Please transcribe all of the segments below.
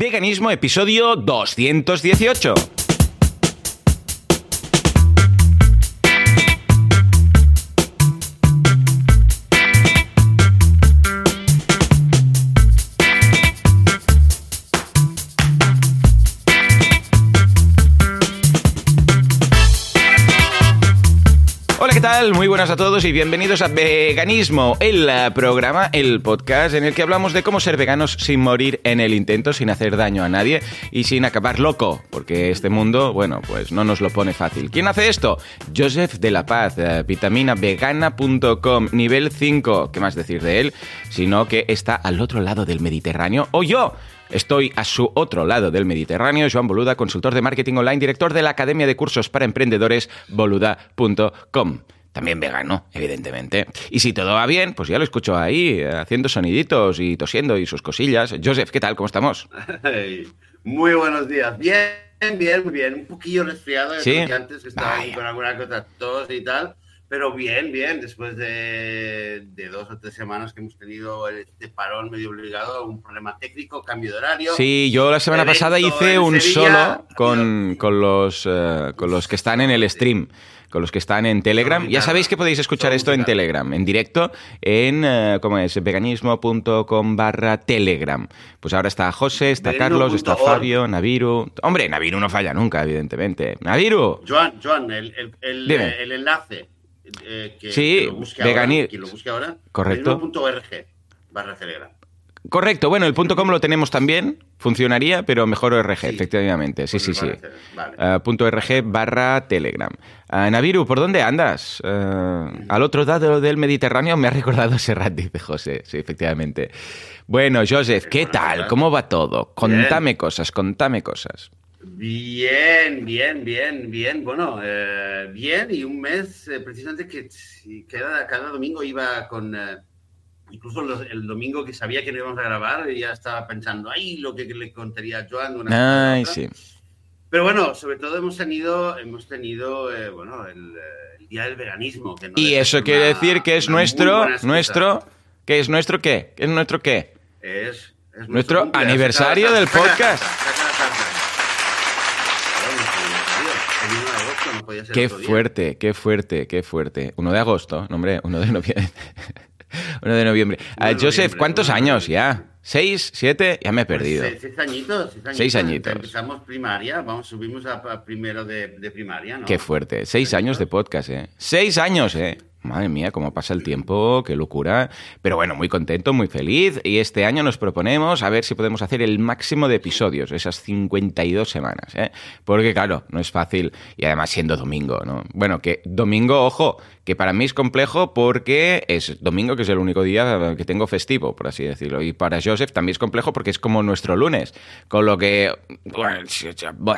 Veganismo, episodio 218. Muy buenas a todos y bienvenidos a Veganismo, el eh, programa, el podcast en el que hablamos de cómo ser veganos sin morir en el intento, sin hacer daño a nadie y sin acabar loco, porque este mundo, bueno, pues no nos lo pone fácil. ¿Quién hace esto? Joseph de la Paz, eh, vitaminavegana.com, nivel 5. ¿Qué más decir de él? Sino que está al otro lado del Mediterráneo, o yo. Estoy a su otro lado del Mediterráneo, Joan Boluda, consultor de marketing online, director de la Academia de Cursos para Emprendedores, boluda.com. También vegano, evidentemente. Y si todo va bien, pues ya lo escucho ahí, haciendo soniditos y tosiendo y sus cosillas. Joseph, ¿qué tal? ¿Cómo estamos? Muy buenos días. Bien, bien, muy bien. Un poquillo resfriado, ¿Sí? que antes estaba Vaya. con alguna cosa tos y tal. Pero bien, bien, después de, de dos o tres semanas que hemos tenido este parón medio obligado, un problema técnico, cambio de horario. Sí, yo la semana pasada hice un Sevilla. solo con, con los, eh, con los que están en el stream, con los que están en Telegram. Ya sabéis que podéis escuchar esto en. Telegram, en directo, en, eh, ¿cómo es? veganismo.com barra Telegram. Pues ahora está José, está Carlos, está. Fabio, Naviru. Hombre, Naviru no falla nunca, evidentemente. Naviru. Joan, Joan, el, el, el, eh, el enlace eh, que, Sí, que lo busque vegani- ahora, que lo busque ahora, Correcto. veganismo.org barra Telegram. Correcto, bueno, el punto .com lo tenemos también, funcionaría, pero mejor ORG, Sí. efectivamente. Sí, sí, sí. Vale. Ah, punto .org barra Telegram. Ah, Naviru, ¿por dónde andas? Ah, al otro lado del Mediterráneo me ha recordado Serrat, dice José. Sí, efectivamente. Bueno, Joseph, ¿qué tal? ¿Cómo va todo? Contame cosas, contame cosas. Bien, bien, bien, bien. Bueno, eh, bien y un mes eh, precisamente que sí, cada, cada domingo iba con... eh, incluso los- el domingo que sabía que no íbamos a grabar, ya estaba pensando, ay, lo que le contaría a Joan. una Ay, otra". sí. Pero bueno, sobre todo hemos tenido, hemos tenido eh, bueno, el, el Día del Veganismo. que no Y eso quiere una- decir que es nuestro, nuestro, ¿qué es nuestro qué? ¿Qué es nuestro qué? Es, es Nuestro aniversario del podcast. saca la tarta. Claro, nuestro aniversario. El 1 de agosto, no podía ser Qué fuerte, qué fuerte, qué fuerte. 1 de agosto, no, hombre, 1 de noviembre. 1 de noviembre. Ah, Joseph, ¿cuántos años ya? ¿Seis? ¿Siete? Ya me he Pues perdido. seis, seis añitos, seis añitos. Seis añitos. Empezamos primaria, vamos, subimos a, a primero de, de primaria, ¿no? Qué fuerte. Seis años de podcast, ¿eh? Seis años, ¿eh? Madre mía, cómo pasa el tiempo, qué locura. Pero bueno, muy contento, muy feliz. Y este año nos proponemos a ver si podemos hacer el máximo de episodios, esas 52 semanas, ¿eh? Porque claro, no es fácil. Y además siendo domingo, ¿no? Bueno, que domingo, ojo, que para mí es complejo porque es domingo, que es el único día que tengo festivo, por así decirlo. Y para Joseph también es complejo porque es como nuestro lunes. Con lo que,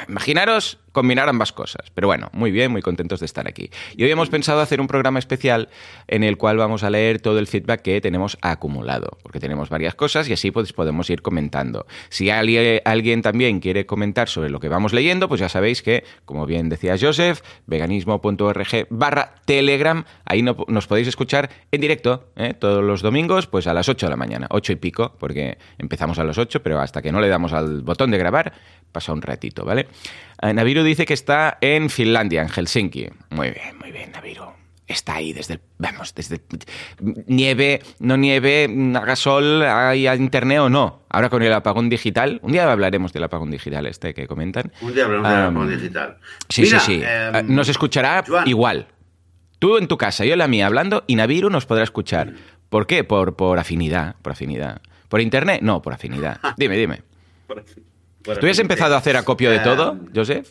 imaginaros combinar ambas cosas. Pero bueno, muy bien, muy contentos de estar aquí. Y hoy hemos pensado hacer un programa especial en el cual vamos a leer todo el feedback que tenemos acumulado, porque tenemos varias cosas y así pues podemos ir comentando. Si alguien, alguien también quiere comentar sobre lo que vamos leyendo, pues ya sabéis que, como bien decía Joseph, veganismo.org barra telegram, ahí no- nos podéis escuchar en directo ¿eh? todos los domingos, pues a las 8 de la mañana, 8 y pico, porque empezamos a las 8, pero hasta que no le damos al botón de grabar, pasa un ratito, ¿vale? Eh, Naviru dice que está en Finlandia, en Helsinki. Muy bien, muy bien, Naviru. Está ahí desde el, vamos, desde el- nieve, no nieve, haga sol, hay internet o no. Ahora con el apagón digital, un día hablaremos del apagón digital este que comentan. Un día hablamos de la Am, forma digital. Sí, Mira, sí, sí. em, Eh, Nos escuchará Joan. igual. Tú en tu casa, yo en la mía hablando y Naviru nos podrá escuchar. ¿Por qué? Por, por afinidad, por afinidad. ¿Por internet? No, por afinidad. Dime, dime. por- por ¿Tú ya has empezado a hacer acopio de todo, Joseph?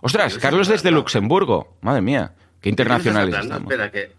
Ostras, Carlos desde. Luxemburgo. Madre mía, qué ¿de qué me estás internacionales estamos. Espera, que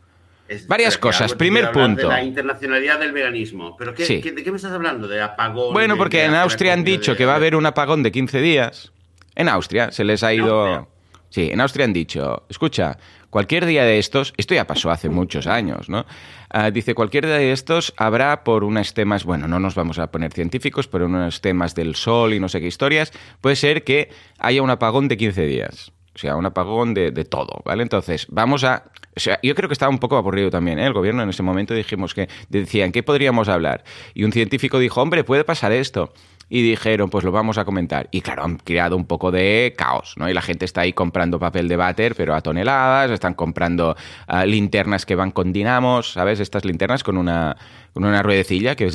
es- Varias espera, cosas. Primer punto. De la internacionalidad del veganismo. ¿Pero qué, Sí. qué- de qué me estás hablando? ¿De apagón? Bueno, porque en Austria han dicho de- que va a haber un apagón de 15 días. En Austria se les ha ¿En ido... Sí, en Austria han dicho, escucha, cualquier día de estos, esto ya pasó hace muchos años, ¿no? Ah, dice, cualquier día de estos habrá por unos temas, bueno, no nos vamos a poner científicos, pero unos temas del sol y no sé qué historias, puede ser que haya un apagón de 15 días. O sea, un apagón de, de todo, ¿vale? Entonces, vamos a... O sea, yo creo que estaba un poco aburrido también, ¿eh? El gobierno en ese momento dijimos que decían, ¿qué podríamos hablar? Y un científico dijo, hombre, puede pasar esto. Y dijeron, pues lo vamos a comentar. Y claro, han creado un poco de caos, ¿no? Y la gente está ahí comprando papel de váter, pero a toneladas, están comprando ah, linternas que van con dinamos, ¿sabes? Estas linternas con una, con una ruedecilla que,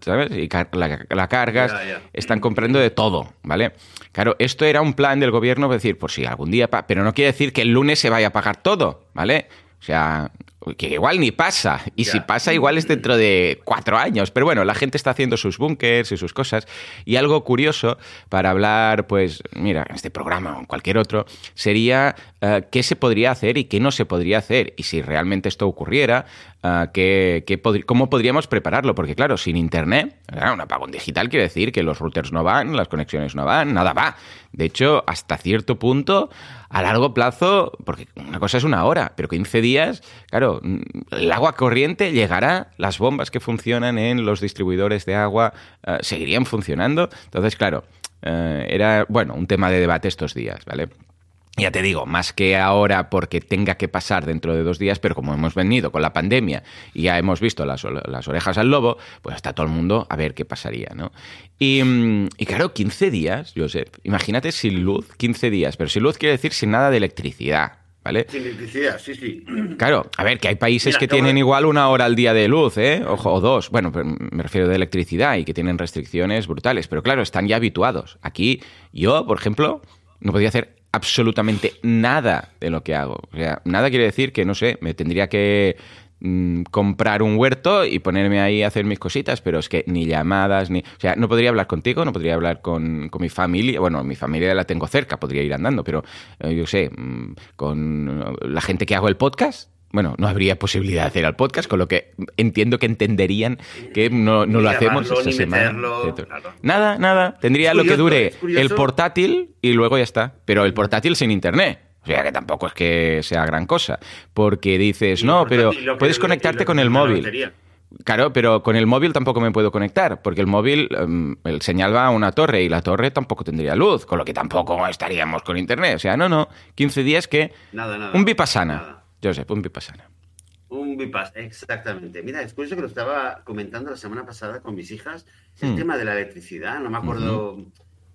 ¿sabes? Y car- la, la cargas, están comprando de todo, ¿vale? Claro, esto era un plan del gobierno, es decir, por si algún día, pero no quiere decir que el lunes se vaya a pagar todo, ¿vale? O sea, que igual ni pasa. Y si pasa, igual es dentro de cuatro años. Pero bueno, la gente está haciendo sus búnkers y sus cosas. Y algo curioso para hablar, pues, mira, en este programa o en cualquier otro, sería eh, qué se podría hacer y qué no se podría hacer. Y si realmente esto ocurriera, qué podri- cómo podríamos prepararlo. Porque claro, sin Internet, claro, un apagón digital quiere decir que los routers no van, las conexiones no van, nada va. De hecho, hasta cierto punto, a largo plazo, porque una cosa es una hora, pero 15 días, claro, el agua corriente llegará, las bombas que funcionan en los distribuidores de agua eh, seguirían funcionando. Entonces, claro, eh, era, bueno, un tema de debate estos días, ¿vale? Ya te digo, más que ahora porque tenga que pasar dentro de dos días, pero como hemos venido con la pandemia y ya hemos visto las, las orejas al lobo, pues está todo el mundo a ver qué pasaría, ¿no? Y, mm, y claro, 15 días, Josep, imagínate sin luz, 15 días, pero sin luz quiere decir sin nada de electricidad, ¿vale? Sin electricidad, sí, sí. Claro, a ver, que hay países Mira, que tienen igual una hora al día de luz, ¿eh? Ojo, o dos. Bueno, me refiero de electricidad y que tienen restricciones brutales. Pero claro, están ya habituados. Aquí, yo, por ejemplo, no podía hacer absolutamente nada de lo que hago. O sea, nada quiere decir que, no sé, me tendría que mm, comprar un huerto y ponerme ahí a hacer mis cositas, pero es que ni llamadas, ni... O sea, no podría hablar contigo, no podría hablar con, con mi familia. Bueno, mi familia la tengo cerca, podría ir andando, pero eh, yo sé, mm, con la gente que hago el podcast, bueno, no habría posibilidad de hacer el podcast, con lo que entiendo que entenderían que no, no lo hacemos esta semana. meterlo, claro. Nada, nada. Tendría lo que dure el portátil y luego ya está. Pero el portátil sin internet. O sea que tampoco es que sea gran cosa. Porque dices, no, pero puedes conectarte con el móvil. Claro, pero con el móvil tampoco me puedo conectar, porque el móvil, em, el señal va a una torre y la torre tampoco tendría luz, con lo que tampoco estaríamos con internet. O sea, no, no, 15 días que... Nada, nada. Un vipassana. Nada. Josep, un vipassana. Un bypass, exactamente. Mira, es curioso que lo estaba comentando la semana pasada con mis hijas, el Hmm. tema de la electricidad. No me acuerdo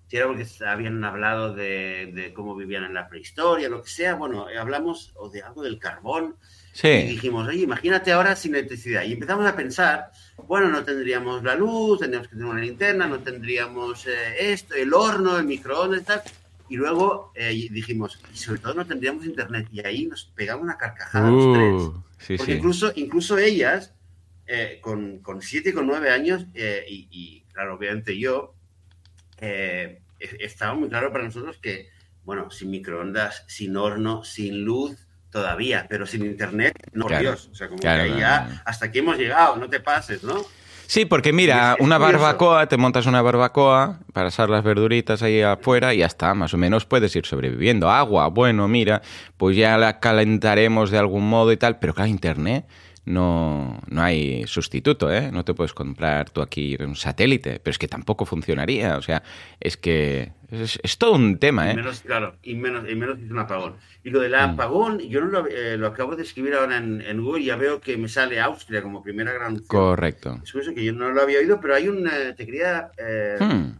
si era porque habían hablado de, de cómo vivían en la prehistoria, lo que sea. Bueno, hablamos o de algo del carbón. Y Sí, dijimos, oye, imagínate ahora sin electricidad. Y empezamos a pensar, bueno, no tendríamos la luz, tendríamos que tener una linterna, no tendríamos eh, esto, el horno, el microondas tal. Y luego eh, dijimos, y sobre todo no tendríamos internet. Y ahí nos pegamos una carcajada los tres. Uh, sí, Porque sí. incluso, incluso ellas, eh, con, con 7 y con 9 años, eh, y, y, claro, obviamente yo, eh, e- estaba muy claro para nosotros que, bueno, sin microondas, sin horno, sin luz, todavía, pero sin internet, no, Claro, Dios. O sea, como claro, que ya, hasta aquí hemos llegado, no te pases, ¿no? Sí, porque mira, una barbacoa, te montas una barbacoa para asar las verduritas ahí afuera y ya está, más o menos puedes ir sobreviviendo. Agua, bueno, mira, pues ya la calentaremos de algún modo y tal, pero claro, internet no, no hay sustituto, ¿eh? No te puedes comprar tú aquí un satélite, pero es que tampoco funcionaría, o sea, es que es, es todo un tema, Y ¿eh? menos, claro, y menos, y menos hizo un apagón. Y lo del Mm. apagón, yo no lo, eh, lo acabo de escribir ahora en, en Google y ya veo que me sale Austria como primera gran. Correcto. Es que yo no lo había oído, pero hay un. eh, te quería eh, Hmm.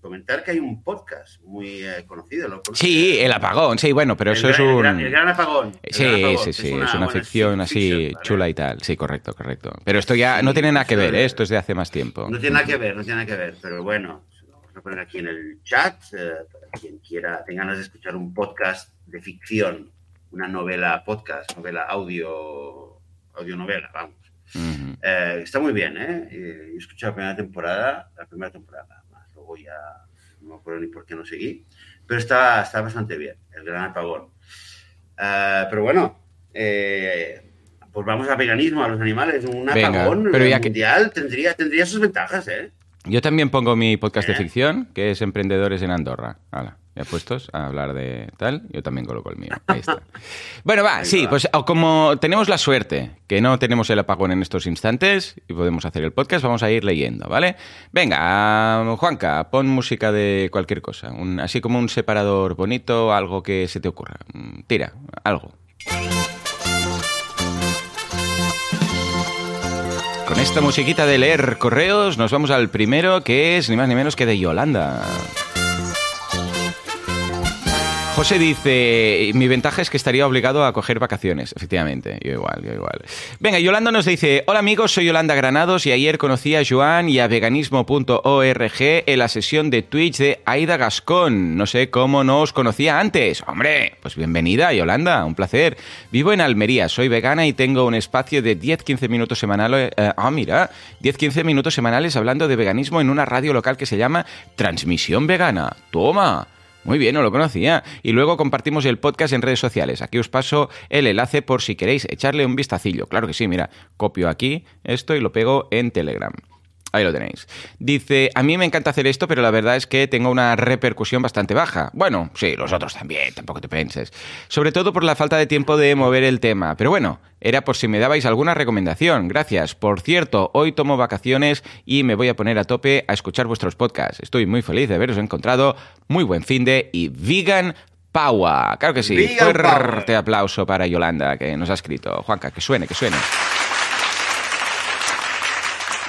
Comentar que hay un podcast muy eh, conocido. Sí, el apagón, sí, bueno, pero El eso es el un... gran- El gran apagón. El Sí, gran apagón, sí, sí, es una, ficción fic- así fiction, ¿vale? chula y tal. Sí, correcto, correcto. Pero esto ya Sí, no tiene nada que ver, ¿eh? esto es de hace más tiempo. No tiene nada que ver, no tiene nada que ver, pero bueno, se lo vamos a poner aquí en el chat eh, para quien quiera, tenga ganas de escuchar un podcast de ficción, una novela podcast, novela audio, audionovela, vamos. Eh, está muy bien, ¿eh? He escuchado la primera temporada, la primera temporada, ya no me acuerdo ni por qué no seguí, pero está, está bastante bien, el gran apagón. Eh, pero bueno, eh, pues vamos a veganismo, a los animales, un Venga, apagón pero ya que- mundial tendría, tendría sus ventajas, ¿eh? Yo también pongo mi podcast de ¿Eh? ficción, que es Emprendedores en Andorra. Hala, puestos a hablar de tal, yo también coloco el mío. Ahí está. Bueno, va, Ahí sí, va. pues como tenemos la suerte que no tenemos el apagón en estos instantes y podemos hacer el podcast, vamos a ir leyendo, ¿vale? Venga, Juanca, pon música de cualquier cosa, un- así como un separador bonito, algo que se te ocurra. Mm, Tira, algo. Con esta musiquita de leer correos, nos vamos al primero, que es ni más ni menos que de Yolanda. José dice, mi ventaja es que estaría obligado a coger vacaciones. Efectivamente, yo igual, yo igual. Venga, Yolanda nos dice, hola amigos, soy Yolanda Granados y ayer conocí a Joan y a veganismo.org en la sesión de Twitch de Aida Gascón. No sé cómo no os conocía antes. Hombre, pues bienvenida Yolanda, un placer. Vivo en Almería, soy vegana y tengo un espacio de 10-15 minutos semanales. Eh, ah, mira, 10-15 minutos semanales hablando de veganismo en una radio local que se llama Transmisión Vegana. Toma. Muy bien, no lo conocía. Y luego compartimos el podcast en redes sociales. Aquí os paso el enlace por si queréis echarle un vistacillo. Claro que sí, mira, copio aquí esto y lo pego en Telegram. Ahí lo tenéis. Dice, a mí me encanta hacer esto, pero la verdad es que tengo una repercusión bastante baja. Bueno, sí, los otros también, tampoco te penses. Sobre todo por la falta de tiempo de mover el tema. Pero bueno, era por si me dabais alguna recomendación. Gracias. Por cierto, hoy tomo vacaciones y me voy a poner a tope a escuchar vuestros podcasts. Estoy muy feliz de haberos encontrado. Muy buen fin de y vegan power. Claro que sí. Fuerte aplauso para Yolanda que nos ha escrito. Juanca, que suene, que suene.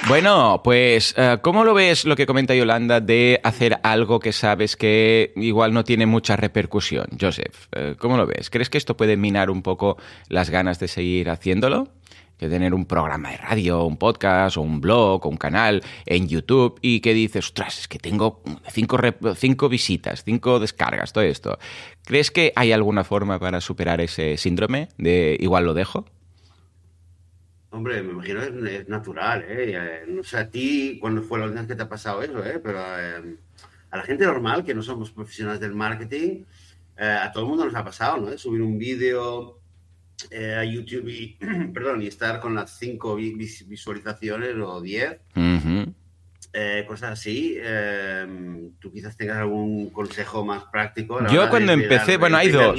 Bueno, pues, eh, ¿cómo lo ves lo que comenta Yolanda de hacer algo que sabes que igual no tiene mucha repercusión? Joseph, eh, ¿cómo lo ves? ¿Crees que esto puede minar un poco las ganas de seguir haciéndolo? Que tener un programa de radio, un podcast, o un blog, o un canal en YouTube y que dices, ostras, es que tengo cinco, cinco visitas, cinco descargas, todo esto. ¿Crees que hay alguna forma para superar ese síndrome de igual lo dejo? Hombre, me imagino que es natural, ¿eh? No sé a ti cuándo fue la última vez que te ha pasado eso, ¿eh? Pero eh, a la gente normal, que no somos profesionales del marketing, eh, a todo el mundo nos ha pasado, ¿no? Subir un vídeo eh, a YouTube y, perdón, y estar con las cinco visualizaciones o diez. cosas así. Tú quizás tengas algún consejo más práctico. Yo cuando empecé, bueno, hay dos.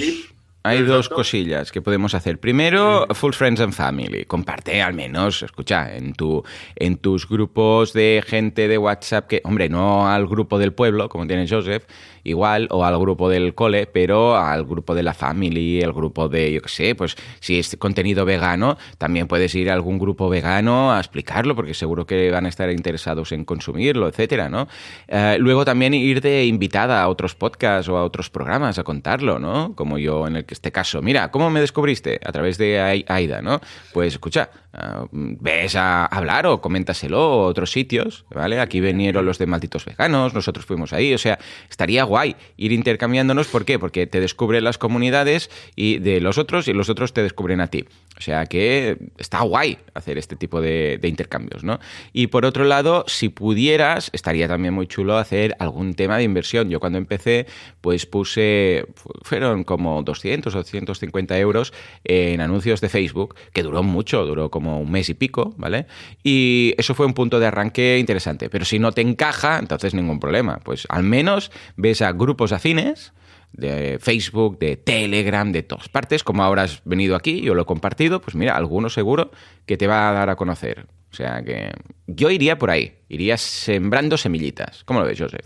Hay dos cosillas que podemos hacer. Primero, Full Friends and Family. Comparte al menos, escucha, en, tu, en tus grupos de gente de WhatsApp, que, hombre, no al grupo del pueblo, como tiene Joseph, igual, o al grupo del cole, pero al grupo de la family, el grupo de, yo qué sé, pues si es contenido vegano, también puedes ir a algún grupo vegano a explicarlo, porque seguro que van a estar interesados en consumirlo, etcétera, ¿no? Eh, luego también ir de invitada a otros podcasts o a otros programas a contarlo, ¿no? Como yo en el que este caso. Mira, ¿cómo me descubriste? A través de Aida, ¿no? Pues escucha, ah, ves a hablar o coméntaselo a otros sitios, ¿vale? Aquí vinieron los de Malditos Veganos, nosotros fuimos ahí, o sea, estaría guay ir intercambiándonos. ¿Por qué? Porque te descubren las comunidades y de los otros y los otros te descubren a ti. O sea que está guay hacer este tipo de, intercambios, ¿no? Y por otro lado, si pudieras, estaría también muy chulo hacer algún tema de inversión. Yo cuando empecé, pues puse, fueron como 200 o 150 euros en anuncios de Facebook, que duró mucho, duró como un mes y pico, ¿vale? Y eso fue un punto de arranque interesante. Pero si no te encaja, entonces ningún problema. Pues al menos ves grupos afines de Facebook, de Telegram, de todas partes, como ahora has venido aquí, yo lo he compartido, pues mira, alguno seguro que te va a dar a conocer. O sea que yo iría por ahí, iría sembrando semillitas. ¿Cómo lo ves, Joseph?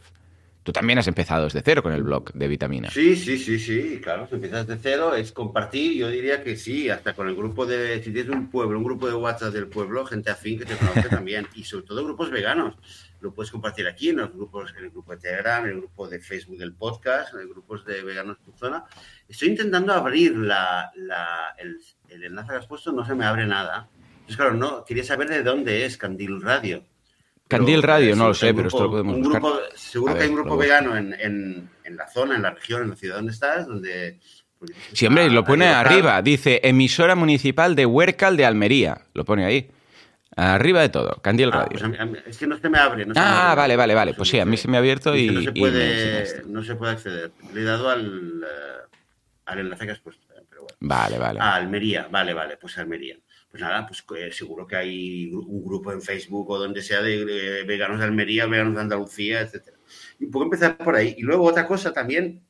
Tú también has empezado desde cero con el blog de vitamina. Sí, sí, sí, sí, claro, si empiezas desde cero es compartir, yo diría que sí, hasta con el grupo de, si tienes un pueblo, un grupo de WhatsApp del pueblo, gente afín que te conoce también, y sobre todo grupos veganos, lo puedes compartir aquí en los grupos, en el grupo de Telegram, en el grupo de Facebook del podcast, en los grupos de veganos tu zona. Estoy intentando abrir la, el, el enlace que has puesto, no se me abre nada. Entonces, claro, no, quería saber de dónde es Candil Radio. Candil Radio, no lo sé, pero esto lo podemos buscar. seguro que hay un grupo vegano en, en, en, la zona, en la región, en la ciudad donde estás, donde... Pues, sí, hombre, lo pone arriba. Dice emisora municipal de Huércal de Almería. Lo pone ahí. Arriba de todo, Candil ah, Radio. Pues es que no se me abre. No se ah, me abre. vale, vale, vale. Pues sí, a mí se me ha abierto y. No se, puede, no se puede acceder. Le he dado al, uh, al enlace que has puesto. Eh, pero bueno. Vale, vale. A Almería, vale, vale, pues Almería pues nada, pues eh, seguro que hay un grupo en Facebook o donde sea de, veganos de Almería, veganos de Andalucía, etcétera. Y puedo empezar por ahí. Y luego otra cosa también,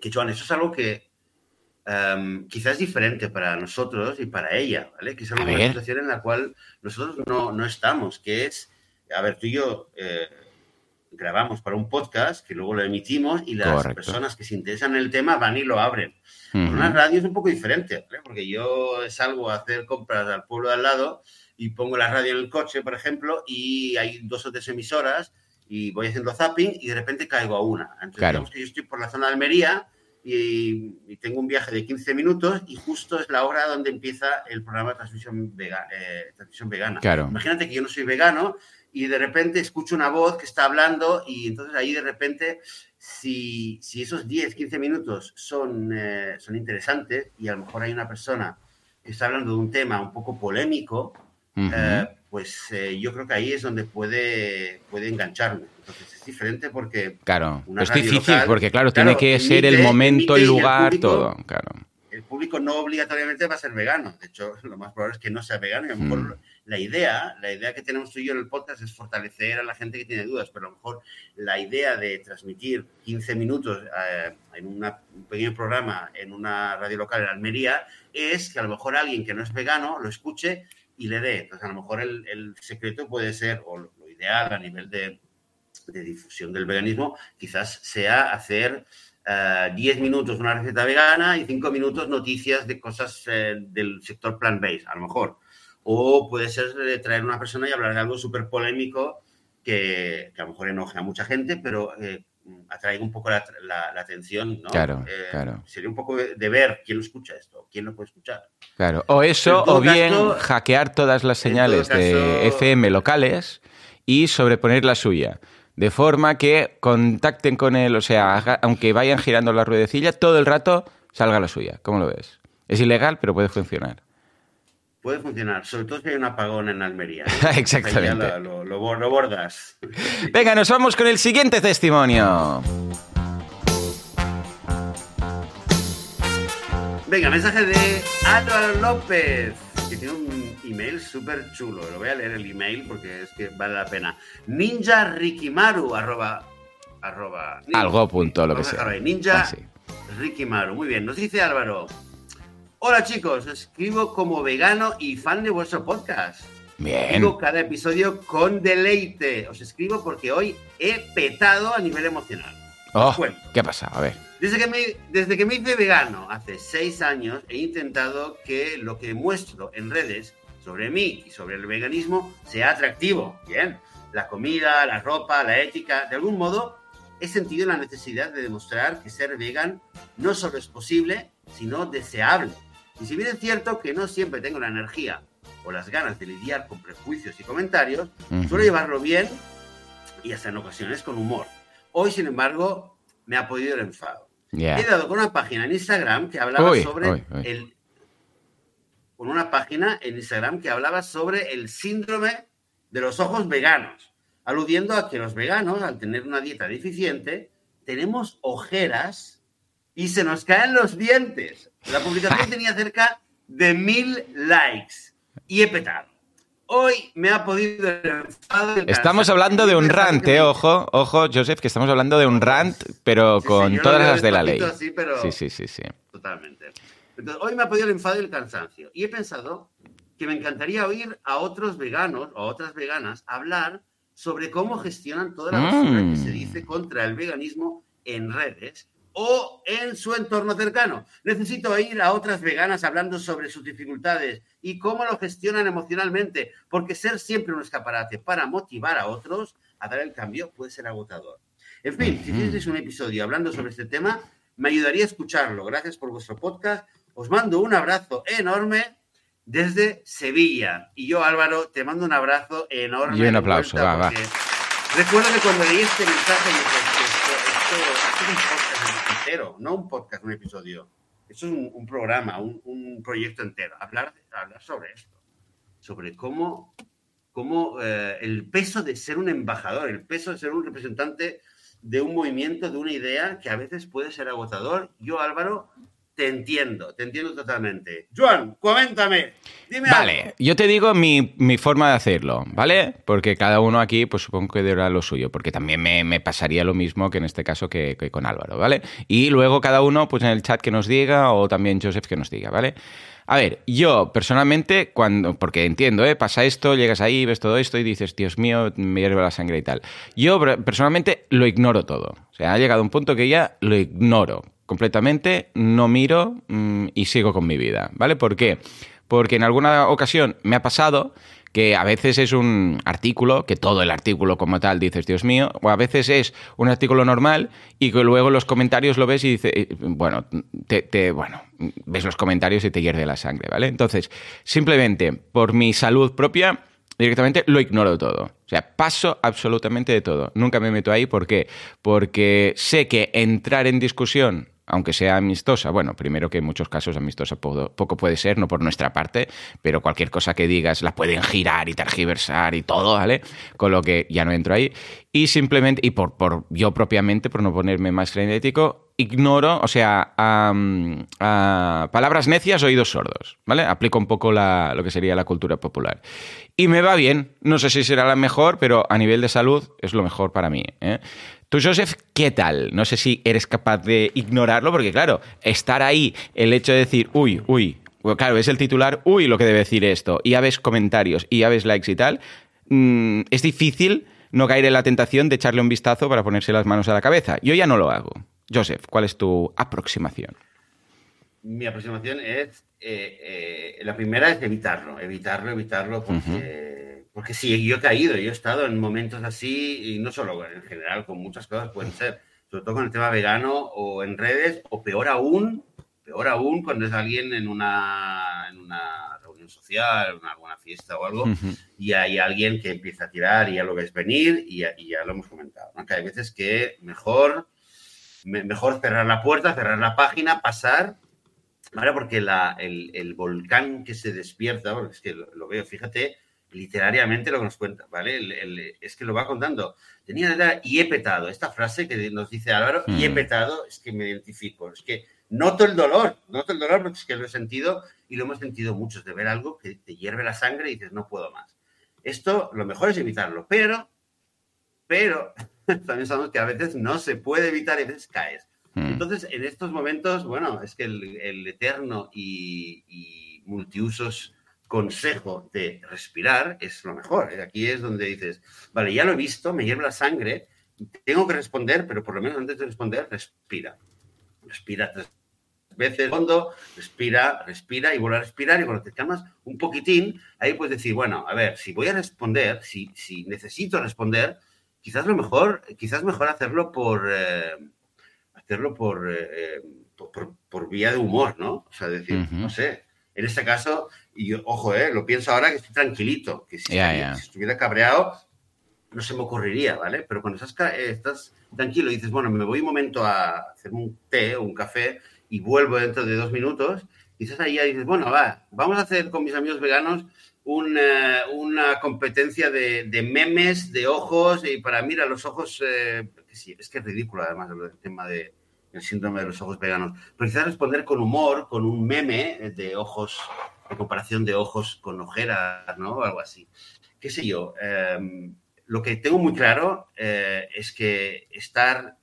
que Joan, eso es algo que um, quizás diferente para nosotros y para ella, ¿vale? Que es una situación en la cual nosotros no, no, estamos, que es, a ver, tú y yo eh, grabamos para un podcast que luego lo emitimos y las personas que se interesan en el tema van y lo abren. Con una radio es un poco diferente, porque yo salgo a hacer compras al pueblo de al lado, y pongo la radio en el coche, por ejemplo, y hay dos o tres emisoras y voy haciendo zapping y de repente caigo a una. Entonces, Claro. digamos que yo estoy por la zona de Almería y, y tengo un viaje de 15 minutos y justo es la hora donde empieza el programa de transmisión, vega- eh, transmisión vegana. Claro. Imagínate que yo no soy vegano y de repente escucho una voz que está hablando y entonces ahí de repente, si, si esos 10, 15 minutos son, eh, son interesantes y a lo mejor hay una persona que está hablando de un tema un poco polémico, Eh, pues eh, yo creo que ahí es donde puede, puede engancharme. Entonces es diferente porque Claro, una es difícil local, porque, claro, claro, tiene que ser el momento, el lugar, público- todo. Claro. el público no obligatoriamente va a ser vegano. De hecho, lo más probable es que no sea vegano. Y a lo mejor Mm. la idea, la idea que tenemos tú y yo en el podcast es fortalecer a la gente que tiene dudas, pero a lo mejor la idea de transmitir 15 minutos eh, en una- un pequeño programa en una radio local en Almería es que a lo mejor alguien que no es vegano lo escuche y le dé. Entonces, a lo mejor el, el secreto puede ser, o lo, lo ideal a nivel de, de difusión del veganismo, quizás sea hacer eh, 10 minutos una receta vegana y 5 minutos noticias de cosas eh, del sector plant-based, a lo mejor. O puede ser eh, traer una persona y hablar de algo súper polémico que, que a lo mejor enoje a mucha gente, pero eh, atraiga un poco la, la- la atención, ¿no? Claro, Eh, claro. Sería un poco de, ver quién lo escucha esto, quién lo puede escuchar. Claro, o eso, o bien caso- hackear todas las señales de FM locales y sobreponer la suya. De forma que contacten con él, o sea, aunque vayan girando la ruedecilla, todo el rato salga la suya. ¿Cómo lo ves? Es ilegal, pero puede funcionar. Puede funcionar, sobre todo si hay un apagón en Almería. Exactamente. Lo, lo- bordas. Venga, nos vamos con el siguiente testimonio. Venga, mensaje de Álvaro López, que tiene un email súper chulo. Lo voy a leer el email porque es que vale la pena. Ninja Rikimaru, arroba... arroba Algo punto, lo que sea. Ninja Ah, sí. Rikimaru, muy bien. Nos dice Álvaro. Hola chicos, os escribo como vegano y fan de vuestro podcast. Bien. Digo cada episodio con deleite. Os escribo porque hoy he petado a nivel emocional. Oh, Os cuento. ¿Qué ha pasado? A ver. Desde que, me, desde que me hice vegano hace seis años, he intentado que lo que muestro en redes sobre mí y sobre el veganismo sea atractivo. Bien, la comida, la ropa, la ética, de algún modo he sentido la necesidad de demostrar que ser vegan no solo es posible, sino deseable. Y si bien es cierto que no siempre tengo la energía o las ganas de lidiar con prejuicios y comentarios, suelo llevarlo bien y hasta en ocasiones con humor. Hoy, sin embargo, me ha podido el enfado. He dado con una página en Instagram que hablaba Uy, sobre uy, uy. el. Con una página en Instagram que hablaba sobre el síndrome de los ojos veganos, aludiendo a que los veganos, al tener una dieta deficiente, tenemos ojeras y se nos caen los dientes. La publicación tenía cerca de mil likes y he petado. Hoy me ha podido Estamos hablando de un rant, eh, ojo, ojo, Joseph, que estamos hablando de un rant, pero Sí, con todas las de la ley. despacito así, pero- Sí, sí, sí, sí. Totalmente. Entonces, hoy me ha podido el enfado y el cansancio. Y he pensado que me encantaría oír a otros veganos o a otras veganas hablar sobre cómo gestionan toda la basura Mm. que se dice contra el veganismo en redes o en su entorno cercano. Necesito oír a otras veganas hablando sobre sus dificultades y cómo lo gestionan emocionalmente, porque ser siempre un escaparate para motivar a otros a dar el cambio puede ser agotador. En fin, si tienes un episodio hablando sobre este tema, me ayudaría a escucharlo. Gracias por vuestro podcast. Os mando un abrazo enorme desde Sevilla. Y yo, Álvaro, te mando un abrazo enorme. Y un aplauso, va, va. Recuerdo que cuando leí este mensaje dije, esto, esto- esto es un podcast entero, no un podcast, un episodio. Esto es un, programa, un, un proyecto entero. Hablar, hablar sobre esto, sobre cómo, cómo eh, el peso de ser un embajador, el peso de ser un representante de un movimiento, de una idea que a veces puede ser agotador. Yo, Álvaro, te entiendo, te entiendo totalmente. Joan, coméntame, dime Vale, algo. yo te digo mi, mi forma de hacerlo, ¿vale? Porque cada uno aquí, pues supongo que dirá lo suyo, porque también me, me pasaría lo mismo que en este caso que, que con Álvaro, ¿vale? Y luego cada uno, pues en el chat que nos diga, o también Joseph que nos diga, ¿vale? A ver, yo personalmente, cuando, porque entiendo, ¿eh? Pasa esto, llegas ahí, ves todo esto y dices, Dios mío, me hierve la sangre y tal. Yo per- personalmente lo ignoro todo. O sea, ha llegado un punto que ya lo ignoro completamente, no miro mm, y sigo con mi vida, ¿vale? ¿Por qué? Porque en alguna ocasión me ha pasado que a veces es un artículo, que todo el artículo como tal dices, Dios mío, o a veces es un artículo normal y que luego los comentarios lo ves y dices, eh, bueno, te, bueno, ves los comentarios y te hierve la sangre, ¿vale? Entonces, simplemente por mi salud propia, directamente lo ignoro todo. O sea, paso absolutamente de todo. Nunca me meto ahí. ¿Por qué? Porque sé que entrar en discusión aunque sea amistosa, bueno, primero que en muchos casos amistosa poco, puede ser, no por nuestra parte, pero cualquier cosa que digas la pueden girar y tergiversar y todo, ¿vale? Con lo que ya no entro ahí. Y simplemente, y por, por yo propiamente, por no ponerme más frenético, ignoro, o sea, palabras necias, oídos sordos, ¿vale? Aplico un poco la, lo que sería la cultura popular. Y me va bien, no sé si será la mejor, pero a nivel de salud es lo mejor para mí. ¿eh? Tú, Joseph, ¿qué tal? No sé si eres capaz de ignorarlo, porque claro, estar ahí, el hecho de decir, uy, uy, claro, es el titular, uy, lo que debe decir esto, y ya ves comentarios, y ya ves likes y tal, mm, es difícil no caer en la tentación de echarle un vistazo para ponerse las manos a la cabeza. Yo ya no lo hago. Joseph, ¿cuál es tu aproximación? Mi aproximación es, eh, eh, la primera es evitarlo, evitarlo, evitarlo, porque... Porque sí, yo he caído, yo he estado en momentos así, y no solo en general, con muchas cosas pueden ser, sobre todo con el tema vegano o en redes, o peor aún, peor aún cuando es alguien en una, en una reunión social, en alguna fiesta o algo, y hay alguien que empieza a tirar y ya lo ves venir y ya, ya lo hemos comentado, que hay veces que mejor, mejor cerrar la puerta, cerrar la página, pasar ¿vale? Porque la, el, el, volcán que se despierta, porque es que lo, veo, fíjate, literariamente lo que nos cuenta, ¿vale? es que lo va contando. Tenía edad y he petado. Esta frase que nos dice Álvaro, y he mm. petado, es que me identifico. Es que noto el dolor, noto el dolor porque es que lo he sentido y lo hemos sentido muchos, de ver algo que te hierve la sangre y dices, no puedo más. Esto lo mejor es evitarlo, pero, pero, también sabemos que a veces no se puede evitar y a veces caes. Mm. Entonces, en estos momentos, bueno, es que el, eterno y, y multiusos consejo de respirar es lo mejor. Aquí es donde dices, vale, ya lo he visto, me hierve la sangre, tengo que responder, pero por lo menos antes de responder, respira. Respira tres veces fondo, respira, respira y vuelve a respirar y cuando te calmas un poquitín, ahí puedes decir, bueno, a ver, si voy a responder, si, si necesito responder, quizás lo mejor, quizás mejor hacerlo por, eh, hacerlo por, eh, por, por, vía de humor, ¿no? O sea, decir, no sé, en este caso, y ojo, eh, lo pienso ahora que estoy tranquilito, que si, estuviera cabreado no se me ocurriría, ¿vale? Pero cuando estás, eh, estás tranquilo y dices, bueno, me voy un momento a hacerme un té o un café y vuelvo dentro de dos minutos, y estás ahí y dices, bueno, va, vamos a hacer con mis amigos veganos una, una competencia de, de, memes, de ojos, y para mirar los ojos, eh, sí, es que es ridículo además el tema de, el síndrome de los ojos veganos. Pero quizás responder con humor, con un meme de ojos, de comparación de ojos con ojeras, ¿no? Algo así. ¿Qué sé yo? Em, lo que tengo muy claro eh, es que estar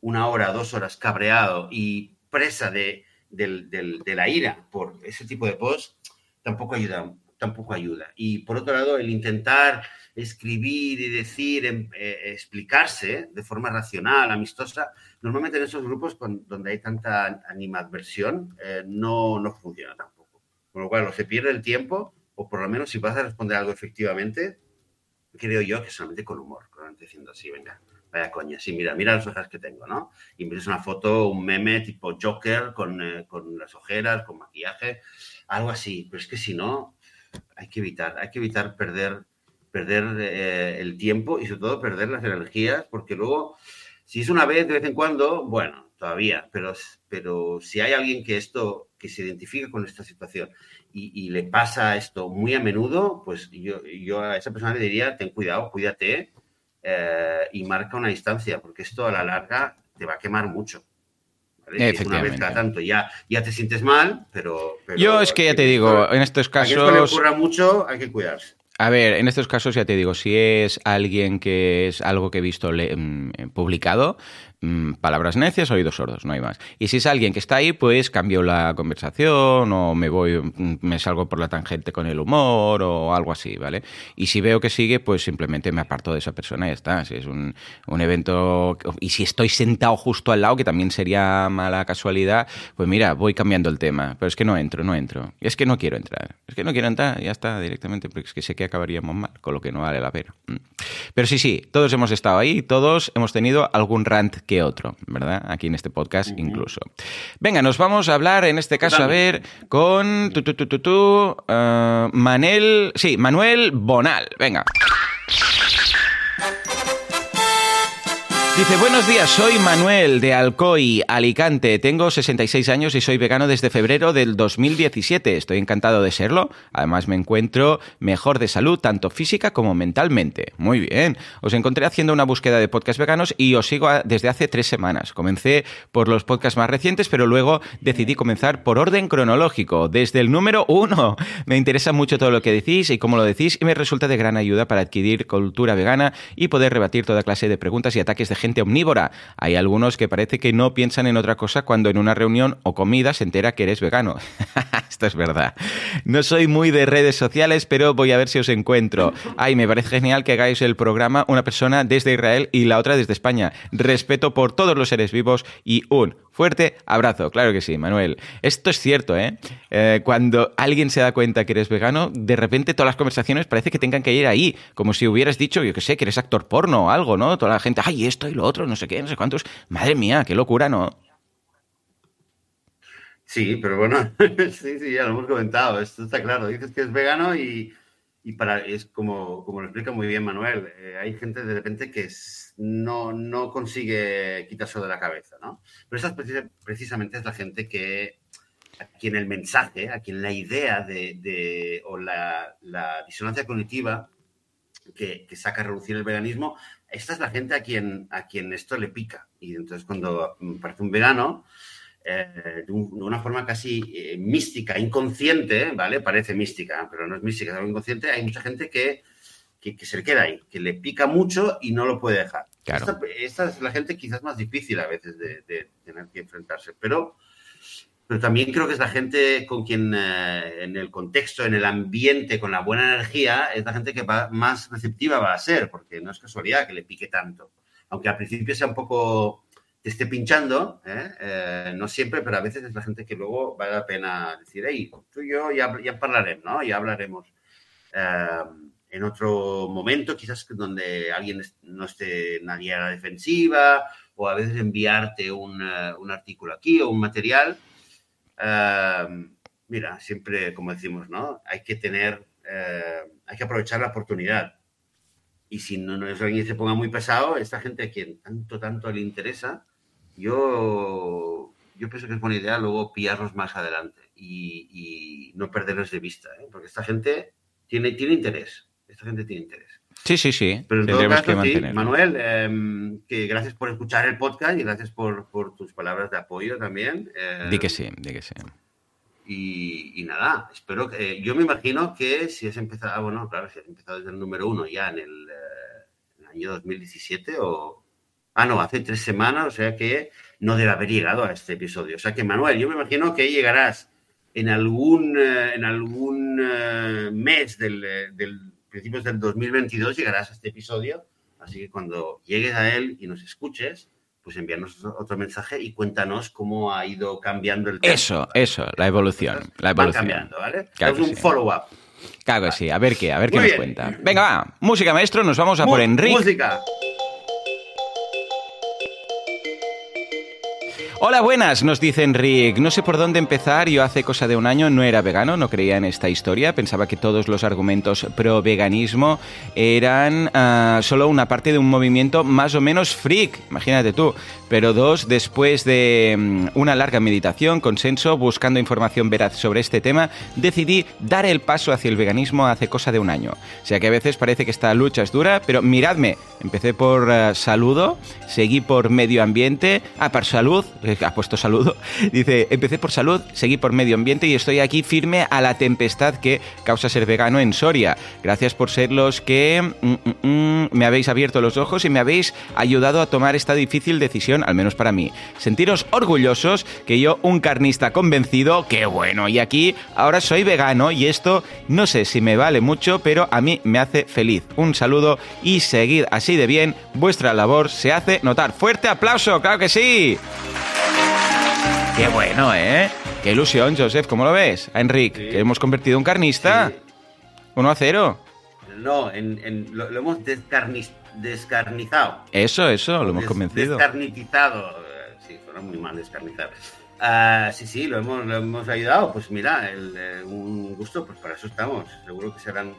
una hora, dos horas cabreado y presa de, de la ira por ese tipo de post tampoco ayuda, tampoco ayuda. Y por otro lado, el intentar escribir y decir, em, eh, explicarse de forma racional, amistosa, normalmente en esos grupos donde hay tanta animadversión eh, no, no funciona tampoco. Con lo cual, o se pierde el tiempo, o por lo menos si vas a responder algo efectivamente, creo yo que solamente con humor, diciendo así, venga, vaya coña, sí, mira, mira las ojeras que tengo, ¿no? Y miras una foto, un meme tipo Joker con, eh, con las ojeras, con maquillaje, algo así. Pero es que si no, hay que evitar, hay que evitar perder, perder eh, el tiempo y sobre todo perder las energías, porque luego, si es una vez de vez en cuando, bueno, todavía, pero, pero si hay alguien que esto, que se identifica con esta situación y, le pasa esto muy a menudo, pues yo, yo a esa persona le diría, ten cuidado, cuídate eh, y marca una distancia, porque esto a la larga te va a quemar mucho. Una vez cada tanto ya, ya te sientes mal, pero, Yo es que ya te digo, en estos casos... A que esto le ocurra mucho, hay que cuidarse. A ver, en estos casos ya te digo, si es alguien que es algo que he visto mm, publicado, mm, palabras necias, oídos sordos, no hay más. Y si es alguien que está ahí, pues cambio la conversación o me voy, mm, me salgo por la tangente con el humor o algo así, ¿vale? Y si veo que sigue, pues simplemente me aparto de esa persona y ya está. Si es un, un evento y si estoy sentado justo al lado, que también sería mala casualidad, pues mira, voy cambiando el tema. Pero es que no entro, no entro. Es que no quiero entrar. Es que no quiero entrar, ya está, directamente, porque es que sé que acabaríamos mal, con lo que no vale la pena. Mm. Pero sí, sí, todos hemos estado ahí, todos hemos tenido algún rant que otro, ¿verdad? Aquí en este podcast incluso. Venga, nos vamos a hablar en este caso, a ver, con tu, tu, tu, tu, tu, uh, Manel, sí, Manuel Bonal. Venga. Dice, buenos días, soy Manuel de Alcoy, Alicante. Tengo 66 años y soy vegano desde febrero del 2017. Estoy encantado de serlo. Además me encuentro mejor de salud, tanto física como mentalmente. Muy bien. Os encontré haciendo una búsqueda de podcasts veganos y os sigo desde hace tres semanas. Comencé por los podcasts más recientes, pero luego decidí comenzar por orden cronológico, desde el número uno. Me interesa mucho todo lo que decís y cómo lo decís y me resulta de gran ayuda para adquirir cultura vegana y poder rebatir toda clase de preguntas y ataques de gente omnívora. Hay algunos que parece que no piensan en otra cosa cuando en una reunión o comida se entera que eres vegano. Esto es verdad. No soy muy de redes sociales, pero voy a ver si os encuentro. Ay, me parece genial que hagáis el programa una persona desde Israel y la otra desde España. Respeto por todos los seres vivos y un Fuerte abrazo, claro que sí, Manuel. Esto es cierto, ¿eh? ¿eh? Cuando alguien se da cuenta que eres vegano, de repente todas las conversaciones parece que tengan que ir ahí, como si hubieras dicho, yo qué sé, que eres actor porno o algo, ¿no? Toda la gente, ay, esto lo otro, no sé qué, no sé cuántos. Madre mía, qué locura, ¿no? Sí, pero bueno, sí, sí, ya lo hemos comentado, esto está claro. Dices que es vegano y, y para, es como, como lo explica muy bien Manuel, eh, hay gente de repente que no, no consigue quitarse de la cabeza, ¿no? Pero esa es precisamente es la gente que, a quien el mensaje, a quien la idea de, o la, la, disonancia cognitiva que, que, saca a reducir el veganismo, esta es la gente a quien, a quien esto le pica. Y entonces cuando parece un vegano, eh, de, un, de, una forma casi eh, mística, inconsciente, ¿vale? Parece mística, pero no es mística, es algo inconsciente. Hay mucha gente que, que, que, se le queda ahí, que le pica mucho y no lo puede dejar. Claro. Esta, esta, es la gente quizás más difícil a veces de, de tener que enfrentarse, pero, pero también creo que es la gente con quien eh, en el contexto, en el ambiente, con la buena energía, es la gente que va, más receptiva va a ser, porque no es casualidad que le pique tanto. Aunque al principio sea un poco te esté pinchando, ¿eh? Eh, no siempre, pero a veces es la gente que luego vale la pena decir, hey, tú y yo ya, ya hablaremos, ¿no? Ya hablaremos eh, en otro momento, quizás donde alguien no esté nadie a la defensiva, o a veces enviarte un, un artículo aquí o un material. Mira, siempre, como decimos, ¿no? Hay que tener, hay que aprovechar la oportunidad. Y si no, no es alguien que se ponga muy pesado, esta gente a quien tanto, tanto le interesa, yo, yo pienso que es buena idea luego pillarlos más adelante y, y no perderlos de vista, ¿eh? porque esta gente tiene, tiene interés. Esta gente tiene interés. Sí, sí, sí. Pero en todo caso, sí, Manuel, eh, que gracias por escuchar el podcast y gracias por, por tus palabras de apoyo también. Eh, di que sí, di que sí. Y, y, nada, espero que. Eh, yo me imagino que si has empezado. Bueno, claro, si has empezado desde el número uno ya en el, eh, en el año 2017 o, Ah, no, hace tres semanas, o sea que no debe haber llegado a este episodio. O sea que, Manuel, yo me imagino que llegarás en algún, eh, en algún eh, mes del, del principios del 2022, llegarás a este episodio. Así que cuando llegues a él y nos escuches, pues envíanos otro mensaje y cuéntanos cómo ha ido cambiando el tema. Eso, eso, la evolución. La evolución. Va cambiando, ¿vale? Claro es un sí. follow-up. Claro que sí, a ver qué, a ver qué nos cuenta. Venga, va, música maestro, nos vamos a por Enrique. Música. Hola, buenas, nos dice Enric. No sé por dónde empezar. Yo hace cosa de un año no era vegano, no creía en esta historia. Pensaba que todos los argumentos pro veganismo eran uh, solo una parte de un movimiento más o menos freak. Imagínate tú. Pero dos, después de um, una larga meditación, consenso, buscando información veraz sobre este tema, decidí dar el paso hacia el veganismo hace cosa de un año. O sea que a veces parece que esta lucha es dura, pero miradme. Empecé por uh, saludo, seguí por medio ambiente, ah, por salud ha puesto saludo, dice, empecé por salud, seguí por medio ambiente y estoy aquí firme a la tempestad que causa ser vegano en Soria. Gracias por ser los que mm, mm, mm, me habéis abierto los ojos y me habéis ayudado a tomar esta difícil decisión, al menos para mí. Sentiros orgullosos que yo, un carnista convencido, qué bueno, y aquí ahora soy vegano y esto no sé si me vale mucho, pero a mí me hace feliz. Un saludo y seguid así de bien, vuestra labor se hace notar. Fuerte aplauso, claro que sí. Qué bueno, ¿eh? Qué ilusión, Joseph. ¿Cómo lo ves? A Enrique, que hemos convertido en un carnista. Sí. 1 a 0. No, en, en- lo, lo hemos descarni- descarnizado. Eso, eso, lo hemos Des- convencido. Descarnitizado. Sí, suena muy mal descarnizar. Ah, sí, sí, lo hemos, lo hemos ayudado. Pues mira, el, eh, un gusto, pues para eso estamos. Seguro que serán,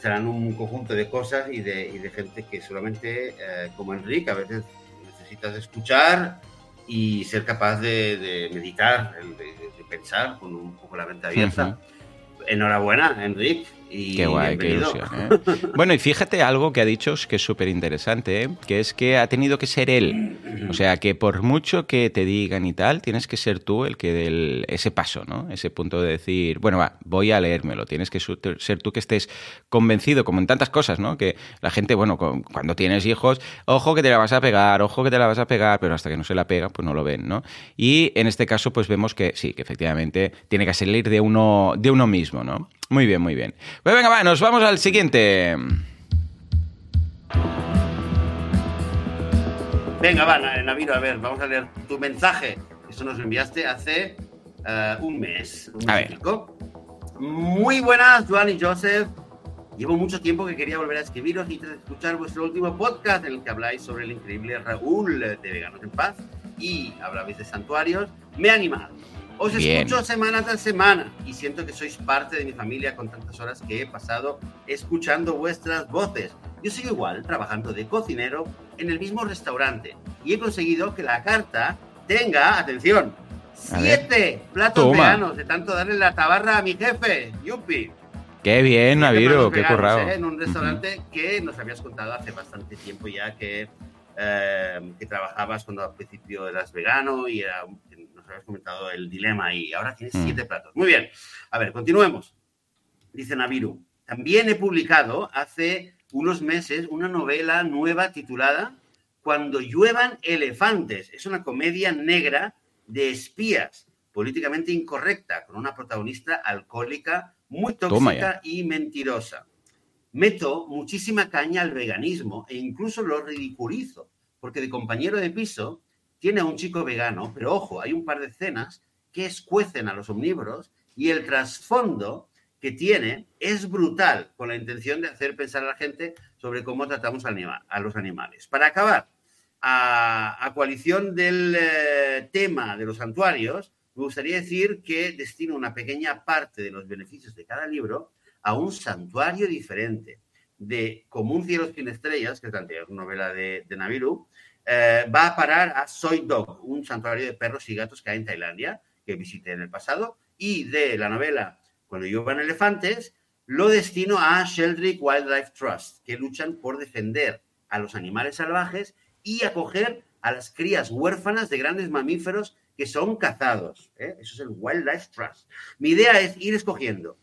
serán un conjunto de cosas y de, y de gente que solamente, eh, como Enrique, a veces necesitas escuchar y ser capaz de, de meditar, el de, de- de pensar con un poco la mente abierta. Enhorabuena, Enrique. Y Qué guay, qué ilusión. ¿eh? Bueno, y fíjate algo que ha dicho que es súper interesante, ¿eh? que es que ha tenido que ser él. O sea, que por mucho que te digan y tal, tienes que ser tú el que del ese paso, ¿no? Ese punto de decir, bueno, va, voy a leérmelo. Tienes que ser tú que estés convencido, como en tantas cosas, ¿no? Que la gente, bueno, cu- cuando tienes hijos, ojo que te la vas a pegar, ojo que te la vas a pegar, pero hasta que no se la pega, pues no lo ven, ¿no? Y en este caso, pues vemos que sí, que efectivamente tiene que salir de uno, de uno mismo, ¿no? Muy bien, muy bien. Pues venga, va, nos vamos al siguiente. Venga, va, Na- Naviro, a ver, vamos a leer tu mensaje. Eso nos lo enviaste hace eh, un mes. Un A mes ver. Muy buenas, Joan y Joseph. Llevo mucho tiempo que quería volver a escribiros y escuchar vuestro último podcast en el que habláis sobre el increíble Raúl de Veganos en Paz y hablabais de santuarios, me he animado. Os Bien. escucho semana tras semana y siento que sois parte de mi familia con tantas horas que he pasado escuchando vuestras voces. Yo soy igual, trabajando de cocinero en el mismo restaurante y he conseguido que la carta tenga, atención, A ver. siete platos veganos de tanto darle la tabarra a mi jefe. ¡Yupi! Qué bien, platos qué currado. ¿eh? En un restaurante que nos habías contado hace bastante tiempo ya que, eh, que trabajabas cuando al principio eras vegano y era un- nos habías comentado el dilema y ahora tienes Mm. siete platos. Muy bien. A ver, continuemos. Dice Naviru. También he publicado hace unos meses una novela nueva titulada Cuando lluevan elefantes. Es una comedia negra de espías, políticamente incorrecta, con una protagonista alcohólica muy tóxica y mentirosa. Meto muchísima caña al veganismo e incluso lo ridiculizo, porque de compañero de piso tiene a un chico vegano, pero ojo, hay un par de escenas que escuecen a los omnívoros y el trasfondo que tiene es brutal, con la intención de hacer pensar a la gente sobre cómo tratamos a los animales. Para acabar, a, a coalición del eh, tema de los santuarios, me gustaría decir que destino una pequeña parte de los beneficios de cada libro a un santuario diferente. De Como un cielo sin estrellas, que es la anterior novela de, de Naviru, eh, va a parar a Soy Dog, un santuario de perros y gatos que hay en Tailandia, que visité en el pasado, y de la novela Cuando lluevan elefantes, lo destino a Sheldrick Wildlife Trust, que luchan por defender a los animales salvajes y acoger a las crías huérfanas de grandes mamíferos que son cazados. ¿eh? Eso es el Wildlife Trust. Mi idea es ir escogiendo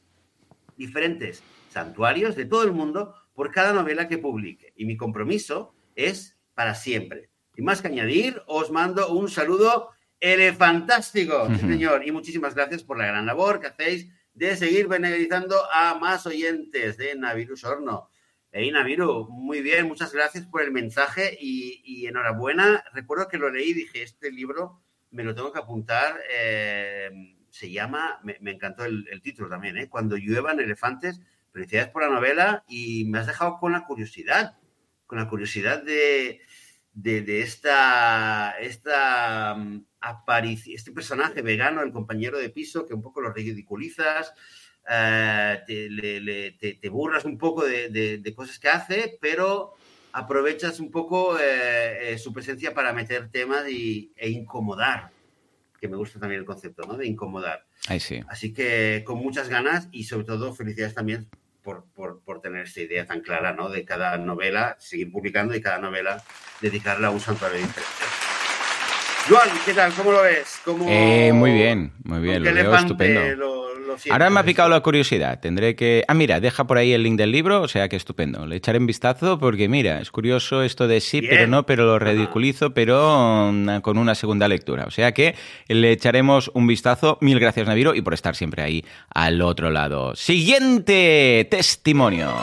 diferentes santuarios de todo el mundo por cada novela que publique. Y mi compromiso es para siempre. Y más que añadir, os mando un saludo elefantástico, sí, señor. Y muchísimas gracias por la gran labor que hacéis de seguir beneficiando a más oyentes de Naviru Sorno. Hey, Naviru, muy bien, muchas gracias por el mensaje y, y enhorabuena. Recuerdo que lo leí y dije, este libro me lo tengo que apuntar. eh, se llama, me, me encantó el, el título también, ¿eh? Cuando lluevan elefantes. Felicidades por la novela y me has dejado con la curiosidad, con la curiosidad de, de, de esta, esta mm, aparición, este personaje vegano, el compañero de piso, que un poco lo ridiculizas, eh, te, le- le- te- te burlas un poco de, de- de cosas que hace, pero aprovechas un poco eh, eh, su presencia para meter temas y, e incomodar, que me gusta también el concepto, ¿no? De incomodar. Sí. Así que con muchas ganas y sobre todo felicidades también por, por, por tener esta idea tan clara, ¿no? De cada novela, seguir publicando y cada novela dedicarla a un santuario diferente. Joan, ¿qué tal? ¿Cómo lo ves? ¿Cómo... Eh, muy bien, muy bien, lo veo estupendo. Lo, lo Ahora me ha picado la curiosidad, tendré que... Ah, mira, deja por ahí el link del libro, o sea que estupendo. Le echaré un vistazo porque, mira, es curioso esto de sí, Bien. pero no, pero lo ridiculizo, pero mm, con una segunda lectura. O sea que le echaremos un vistazo. Mil gracias, Naviro, y por estar siempre ahí al otro lado. Siguiente testimonio.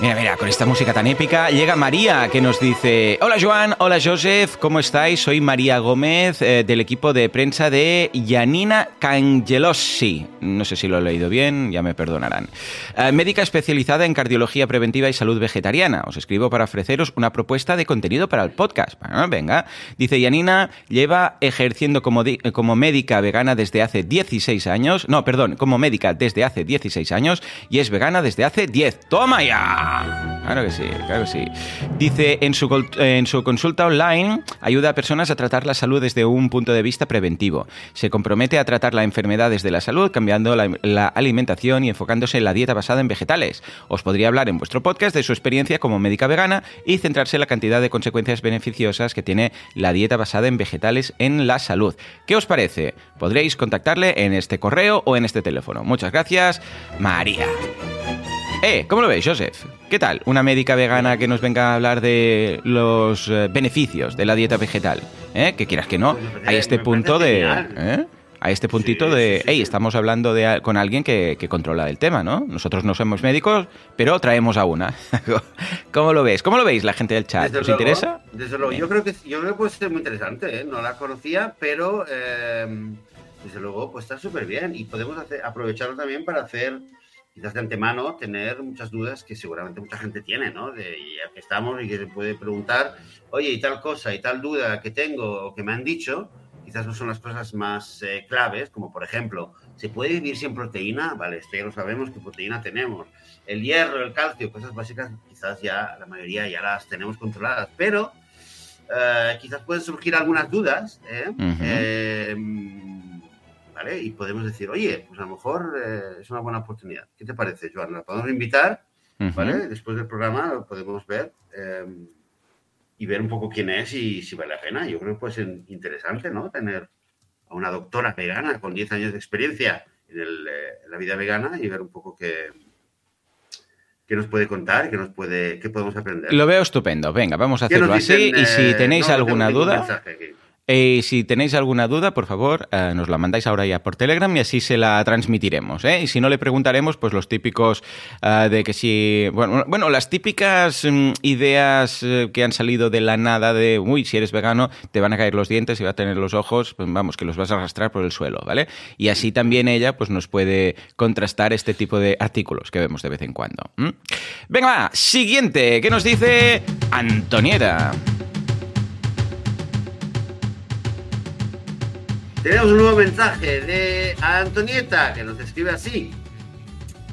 Mira, mira, con esta música tan épica llega María que nos dice, hola Joan, hola Joseph, ¿cómo estáis? Soy María Gómez eh, del equipo de prensa de Janina Cangelossi. No sé si lo he leído bien, ya me perdonarán. Eh, médica especializada en cardiología preventiva y salud vegetariana. Os escribo para ofreceros una propuesta de contenido para el podcast. Bueno, venga. Dice Janina, lleva ejerciendo como, como médica vegana desde hace 16 años. No, perdón, como médica desde hace 16 años y es vegana desde hace 10. ¡Toma ya! Claro que sí, claro que sí. Dice, en su, en su consulta online ayuda a personas a tratar la salud desde un punto de vista preventivo. Se compromete a tratar la enfermedad desde la salud, cambiando la, la alimentación y enfocándose en la dieta basada en vegetales. Os podría hablar en vuestro podcast de su experiencia como médica vegana y centrarse en la cantidad de consecuencias beneficiosas que tiene la dieta basada en vegetales en la salud. ¿Qué os parece? Podréis contactarle en este correo o en este teléfono. Muchas gracias, María. Eh, ¿cómo lo veis, Joseph? ¿Qué tal? Una médica vegana que nos venga a hablar de los eh, beneficios de la dieta vegetal. ¿Eh? Que quieras que no, Me parece- hay este punto de... ¿eh? A este puntito Sí, de, sí, sí, hey, estamos hablando de, con alguien que, que controla el tema, ¿no? Nosotros no somos médicos, pero traemos a una. ¿Cómo lo ves? ¿Cómo lo veis la gente del chat? Desde ¿Os luego, interesa? Desde luego, yo creo que yo creo que puede ser muy interesante, ¿eh? no la conocía, pero eh, desde luego pues está súper bien y podemos hacer- aprovecharlo también para hacer, quizás de antemano, tener muchas dudas que seguramente mucha gente tiene, ¿no? De ya que estamos y que se puede preguntar, oye, y tal cosa y tal duda que tengo o que me han dicho, quizás no son las cosas más eh, claves, como por ejemplo, ¿se puede vivir sin proteína? Vale, esto ya lo sabemos, que proteína tenemos. El hierro, el calcio, cosas básicas, quizás ya la mayoría ya las tenemos controladas, pero eh, quizás pueden surgir algunas dudas, ¿eh? Ujú. Eh, ¿vale? Y podemos decir, oye, pues a lo mejor eh, es una buena oportunidad. ¿Qué te parece, Joan? La podemos invitar, Ujú. ¿vale? Después del programa lo podemos ver eh, y ver un poco quién es y si vale la pena. Yo creo que puede ser interesante, ¿no? Tener a una doctora vegana con 10 años de experiencia en, el, eh, en la vida vegana y ver un poco qué, qué nos puede contar, qué, nos puede, qué podemos aprender. Lo veo estupendo. Venga, vamos a ¿Qué nos hacerlo así. dicen, y si eh, tenéis no, alguna duda, mensaje. Eh, si tenéis alguna duda, por favor, eh, nos la mandáis ahora ya por Telegram y así se la transmitiremos. ¿eh? Y si no, le preguntaremos, pues los típicos eh, de que si. Bueno, bueno las típicas mm, ideas eh, que han salido de la nada de, uy, si eres vegano, te van a caer los dientes y va a tener los ojos, pues vamos, que los vas a arrastrar por el suelo, ¿vale? Y así también ella, pues nos puede contrastar este tipo de artículos que vemos de vez en cuando. Venga, va, siguiente, ¿qué nos dice Antonieta? Tenemos un nuevo mensaje de Antonieta que nos escribe así.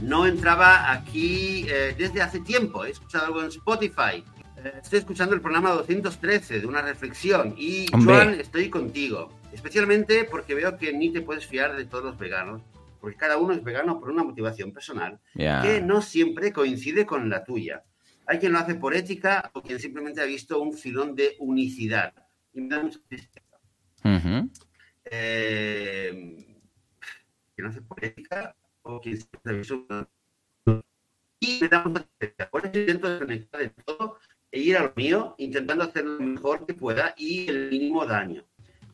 No entraba aquí eh, desde hace tiempo. He escuchado algo en Spotify. Eh, estoy escuchando el programa 213 de una reflexión. Y Hombre. Joan, estoy contigo. Especialmente porque veo que ni te puedes fiar de todos los veganos. Porque cada uno es vegano por una motivación personal que no siempre coincide con la tuya. Hay quien lo hace por ética o quien simplemente ha visto un filón de unicidad. Y me da mucha tristeza. Ujú. Eh, quien hace por ética o ha visto una- Y me da. Por eso intento desconectar de todo e ir a lo mío, intentando hacer lo mejor que pueda y el mínimo daño.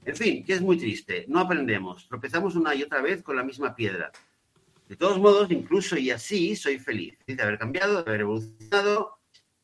En fin, que es muy triste. No aprendemos. Tropezamos una y otra vez con la misma piedra. De todos modos, incluso y así, soy. Feliz de haber cambiado, de haber evolucionado.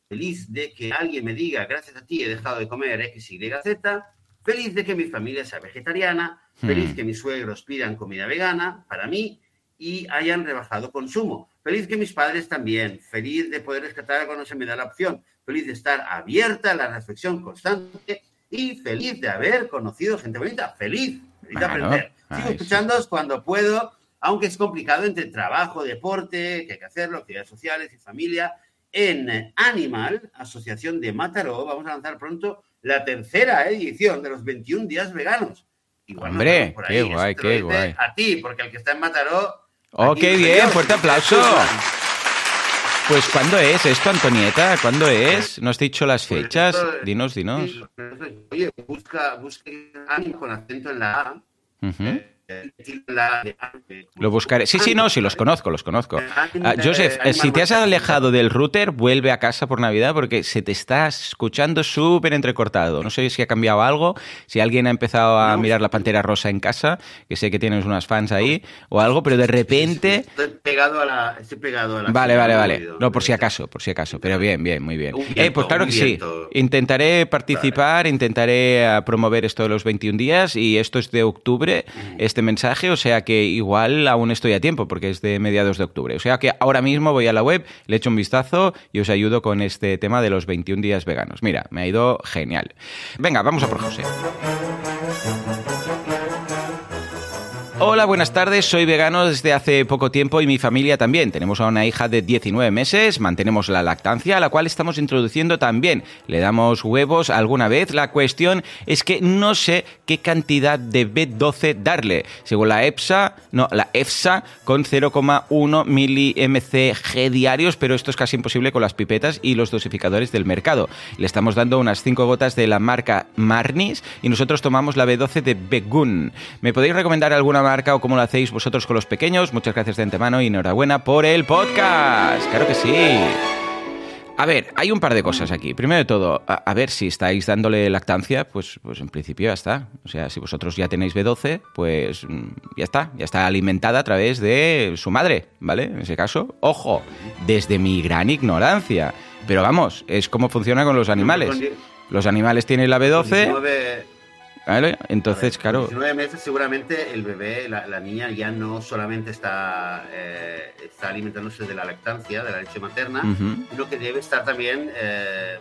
Feliz de que alguien me diga, gracias a ti he dejado de comer X, Y, Z. Feliz de que mi familia sea vegetariana. Feliz Hmm. que mis suegros pidan comida vegana para mí y hayan rebajado consumo. Feliz que mis padres también. Feliz de poder rescatar cuando se me da la opción. Feliz de estar abierta a la reflexión constante y feliz de haber conocido gente bonita. Feliz, feliz de aprender. Sigo escuchándoos cuando puedo, aunque es complicado entre trabajo, deporte, que hay que hacerlo, actividades sociales y familia. En Animal, Asociación de Mataró, vamos a lanzar pronto la tercera edición de los 21 días veganos. Igual Hombre, por qué Eso guay, qué guay. A ti, porque el que está en Mataró. Oh, qué bien, yo. fuerte aplauso. Pues ¿cuándo es esto, Antonieta? ¿Cuándo es? ¿No has dicho las Pues fechas? Dinos, dinos. Oye, busca, busca con acento en la A. Eh, Lo buscaré. Sí, sí, no, sí, los conozco, los conozco. Ah, Joseph, Eh, eh, si te has alejado del router, vuelve a casa por Navidad porque se te está escuchando súper entrecortado. No sé si ha cambiado algo, si alguien ha empezado a mirar la pantera rosa en casa, que sé que tienes unas fans ahí o algo, pero de repente... Estoy pegado a la. Estoy pegado a la Vale, vale, vale. No, por si acaso, por si acaso. Pero bien, bien, muy bien. Eh, pues claro que sí. Intentaré participar, intentaré ah, promover esto de los 21 días y esto es de octubre, este mensaje, o sea que igual aún estoy a tiempo porque es de mediados de octubre. O sea que ahora mismo voy a la web, le echo un vistazo y os ayudo con este tema de los 21 días veganos. Mira, me ha ido genial. Venga, vamos a por José. Hola, buenas tardes. Soy vegano desde hace poco tiempo y mi familia también. Tenemos a una hija de 19 meses, mantenemos la lactancia, a la cual estamos introduciendo también. Le damos huevos alguna vez. La cuestión es que no sé qué cantidad de B12 darle. Según la EFSA, no, la EFSA, con 0,1 milimcg diarios, pero esto es casi imposible con las pipetas y los dosificadores del mercado. Le estamos dando unas 5 gotas de la marca Marnis y nosotros tomamos la B12 de Begun. ¿Me podéis recomendar alguna marca o cómo lo hacéis vosotros con los pequeños? Muchas gracias de antemano y enhorabuena por el podcast. Claro que sí. A ver, hay un par de cosas aquí. Primero de todo, a, a ver si estáis dándole lactancia, pues, pues en principio ya está. O sea, si vosotros ya tenéis B12, pues mm, ya está. Ya está alimentada a través de su madre, ¿vale? En ese caso, ojo, desde mi gran ignorancia. Pero vamos, es como funciona con los animales. Los animales tienen la B12, 19, ¿vale? Entonces, ver, claro. 19 meses seguramente el bebé, la, la niña ya no solamente está, eh, está alimentándose de la lactancia, de la leche materna, Ujú. sino que debe estar también eh,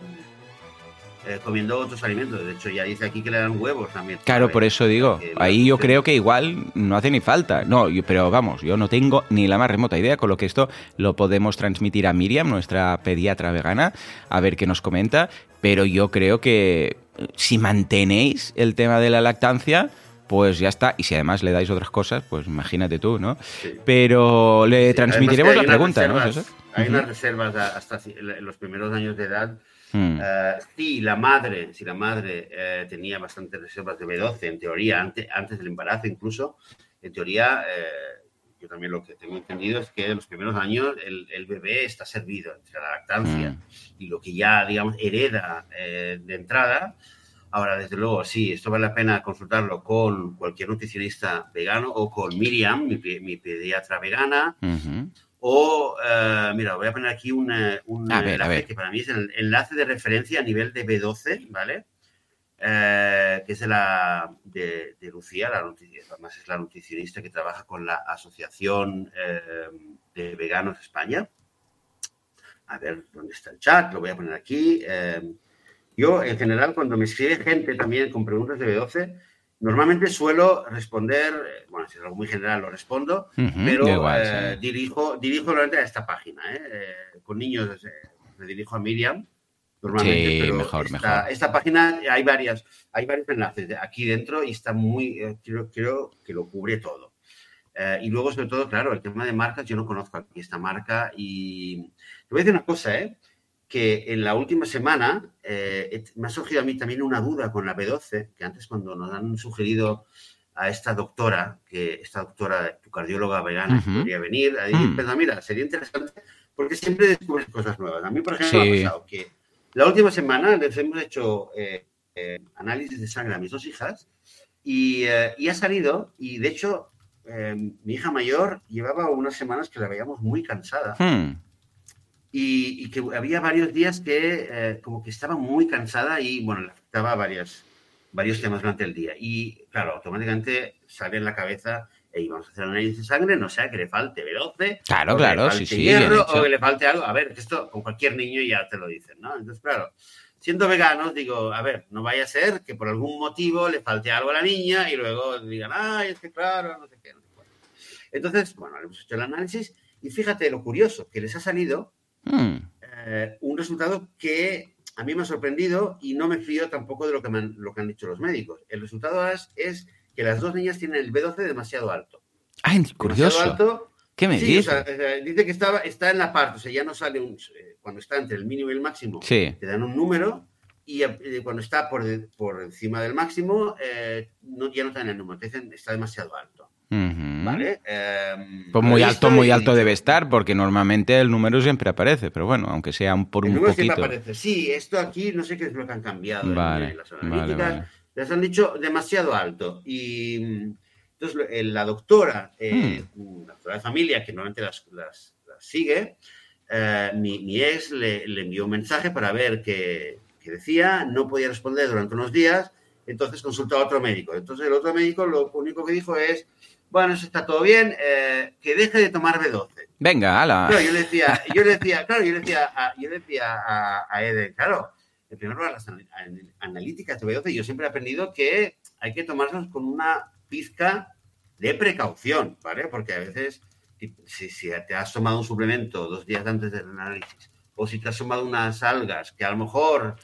eh, comiendo otros alimentos. De hecho, ya dice aquí que le dan huevos también. Claro, por eso digo, Que ahí yo creo que igual no hace ni falta. No, pero vamos, yo no tengo ni la más remota idea, con lo que esto lo podemos transmitir a Miriam, nuestra pediatra vegana, a ver qué nos comenta, pero yo creo que eh, si mantenéis el tema de la lactancia, pues ya está. Y si además le dais otras cosas, pues imagínate tú, ¿no? Sí. Pero le Sí, transmitiremos la pregunta, ¿no? Hay unas reservas hasta los primeros años de edad. Mm. Eh, si la madre, si la madre eh, tenía bastantes reservas de B12, en teoría, antes, antes del embarazo incluso, en teoría, eh, yo también lo que tengo entendido es que en los primeros años el, el bebé está servido entre la lactancia Mm. y lo que ya, digamos, hereda eh, de entrada. Ahora, desde luego, sí, esto vale la pena consultarlo con cualquier nutricionista vegano o con Miriam, mi, mi pediatra vegana. O, eh, mira, voy a poner aquí un, un A ver, a enlace ver. que para mí es el enlace de referencia a nivel de B12, ¿vale? Eh, que es de, la, de, de Lucía, la además es la nutricionista que trabaja con la Asociación eh, de Veganos España. A ver, ¿dónde está el chat? Lo voy a poner aquí. Eh, yo, en general, cuando me escribe gente también con preguntas de B12, normalmente suelo responder, eh, bueno, si es algo muy general lo respondo, pero igual, eh, sí. dirijo, dirijo normalmente a esta página. ¿eh? Eh, con niños me dirijo a Miriam. Normalmente, Sí, pero mejor, esta, mejor. esta página hay varias, hay varios enlaces aquí dentro y está muy, eh, creo, creo que lo cubre todo. Y luego, sobre todo, claro, el tema de marcas, yo no conozco aquí esta marca y te voy a decir una cosa, ¿eh? Que en la última semana eh, me ha surgido a mí también una duda con la B12, que antes cuando nos han sugerido a esta doctora, que esta doctora, tu cardióloga vegana, que Ujú. podría venir, a Mm. decir, "Pero mira, sería interesante porque siempre descubres cosas nuevas. A mí, por ejemplo, Sí. me ha pasado que la última semana les hemos hecho eh, eh, análisis de sangre a mis dos hijas y, eh, y ha salido, y de hecho, eh, mi hija mayor llevaba unas semanas que la veíamos muy cansada Hmm. Y, y que había varios días que eh, como que estaba muy cansada y bueno, le afectaba varias, varios temas durante el día. Y claro, automáticamente sale en la cabeza, y vamos a hacer análisis de sangre, no sea que le falte B12, Claro, o que claro, le sí, falte sí, hierro, hecho. o que le falte algo. A ver, que esto con cualquier niño ya te lo dicen, ¿no? Entonces, claro, siendo veganos, digo, a ver, no vaya a ser que por algún motivo le falte algo a la niña y luego digan, ay, es que claro, no sé qué, no sé cuánto". Entonces, bueno, le hemos hecho el análisis y fíjate lo curioso, que les ha salido Hmm. eh, un resultado que a mí me ha sorprendido y no me fío tampoco de lo que, me han, lo que han dicho los médicos. El resultado es, es que las dos niñas tienen el B12 demasiado alto. Demasiado curioso. alto ¿Qué me Sí, o sea, eh, dice que estaba, está en la parte, o sea, ya no sale un. eh, Cuando está entre el mínimo y el máximo, Sí. te dan un número y eh, cuando está por, por encima del máximo, no, ya no te dan el número, te dicen está demasiado alto. ¿Vale? Em, Pues muy alto, muy alto debe estar, porque normalmente el número siempre aparece, pero bueno, aunque sea un- por El un número siempre poquito. aparece. Sí, esto aquí no sé qué es lo que han cambiado en- Vale, en las analíticas. vale. Les han dicho demasiado alto. Y mm, entonces eh, la doctora, eh, Hmm. la doctora de familia, que normalmente las, las- las sigue, eh, mi, mi ex le, le envió un mensaje para ver qué, qué decía, no podía responder durante unos días, entonces consultó a otro médico. Entonces el otro médico lo único que dijo es, bueno, eso está todo bien, eh, que deje de tomar B12. Venga, ala. Claro, yo le decía, yo le decía, claro, yo le decía, a, yo le decía a, a Eden, claro, en primer lugar, las anal- an- analíticas de B12, yo siempre he aprendido que hay que tomarlas con una pizca de precaución, ¿vale? Porque a veces, si, si- te has tomado un suplemento dos días antes del análisis, o si te has tomado unas algas que a lo mejor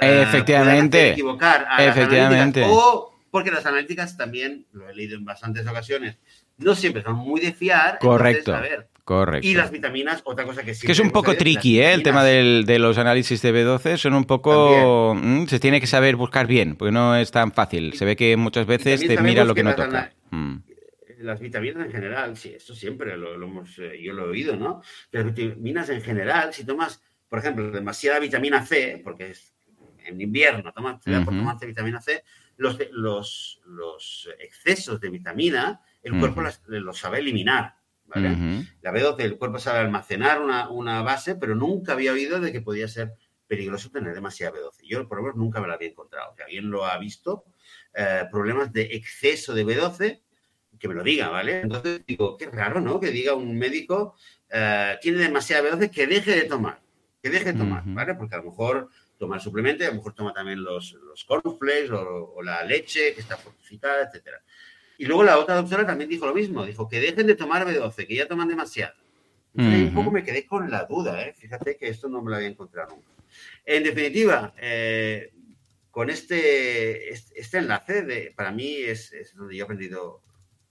eh, Efectivamente. equivocar a Efectivamente. o porque las analíticas también, lo he leído en bastantes ocasiones, no siempre son muy de fiar. entonces, Correcto. a ver, Correcto. y las vitaminas, otra cosa que sí. que es un poco tricky, ¿eh? El tema del- de los análisis de B12 son un poco... mm, se tiene que saber buscar bien, porque no es tan fácil. Se ve que muchas veces te mira lo que no toca. Mm. Las vitaminas en general, sí, esto siempre lo, lo hemos, eh, yo lo he oído, ¿no? Las vitaminas en general, si tomas, por ejemplo, demasiada vitamina C, porque es en invierno, tomas, da por tomarte vitamina C, los, los, los excesos de vitamina, el cuerpo Ujú. las- los sabe eliminar, ¿vale? Ujú. La B12, el cuerpo sabe almacenar una, una base, pero nunca había oído de que podía ser peligroso tener demasiada B12. Yo, por lo menos, nunca me la había encontrado. Que alguien lo ha visto, eh, problemas de exceso de B12, que me lo diga, ¿vale? Entonces digo, qué raro, ¿no? Que diga un médico, eh, tiene demasiada B12, que deje de tomar, que deje de tomar. ¿vale? Porque a lo mejor toma el suplemento, y a lo mejor toma también los, los cornflakes o, o la leche que está fortificada, etcétera. Y luego la otra doctora también dijo lo mismo, dijo que dejen de tomar B12, que ya toman demasiado. Entonces, un Ujú. poco me quedé con la duda, ¿eh? fíjate que esto no me lo había encontrado nunca. En definitiva, eh, con este, este, este enlace, de, para mí es, es donde yo he aprendido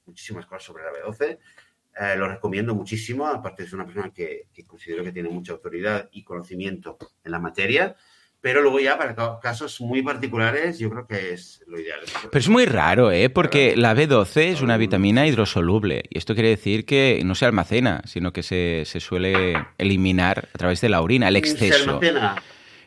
muchísimas cosas sobre la B12. Eh, lo recomiendo muchísimo, aparte es una persona que, que considero que tiene mucha autoridad y conocimiento en la materia, pero luego ya para ca- casos muy particulares yo creo que es lo ideal. Pero es muy raro, ¿eh? Porque la B12 es una vitamina hidrosoluble. Y esto quiere decir que no se almacena, sino que se, se suele eliminar a través de la orina, el Se exceso. almacena.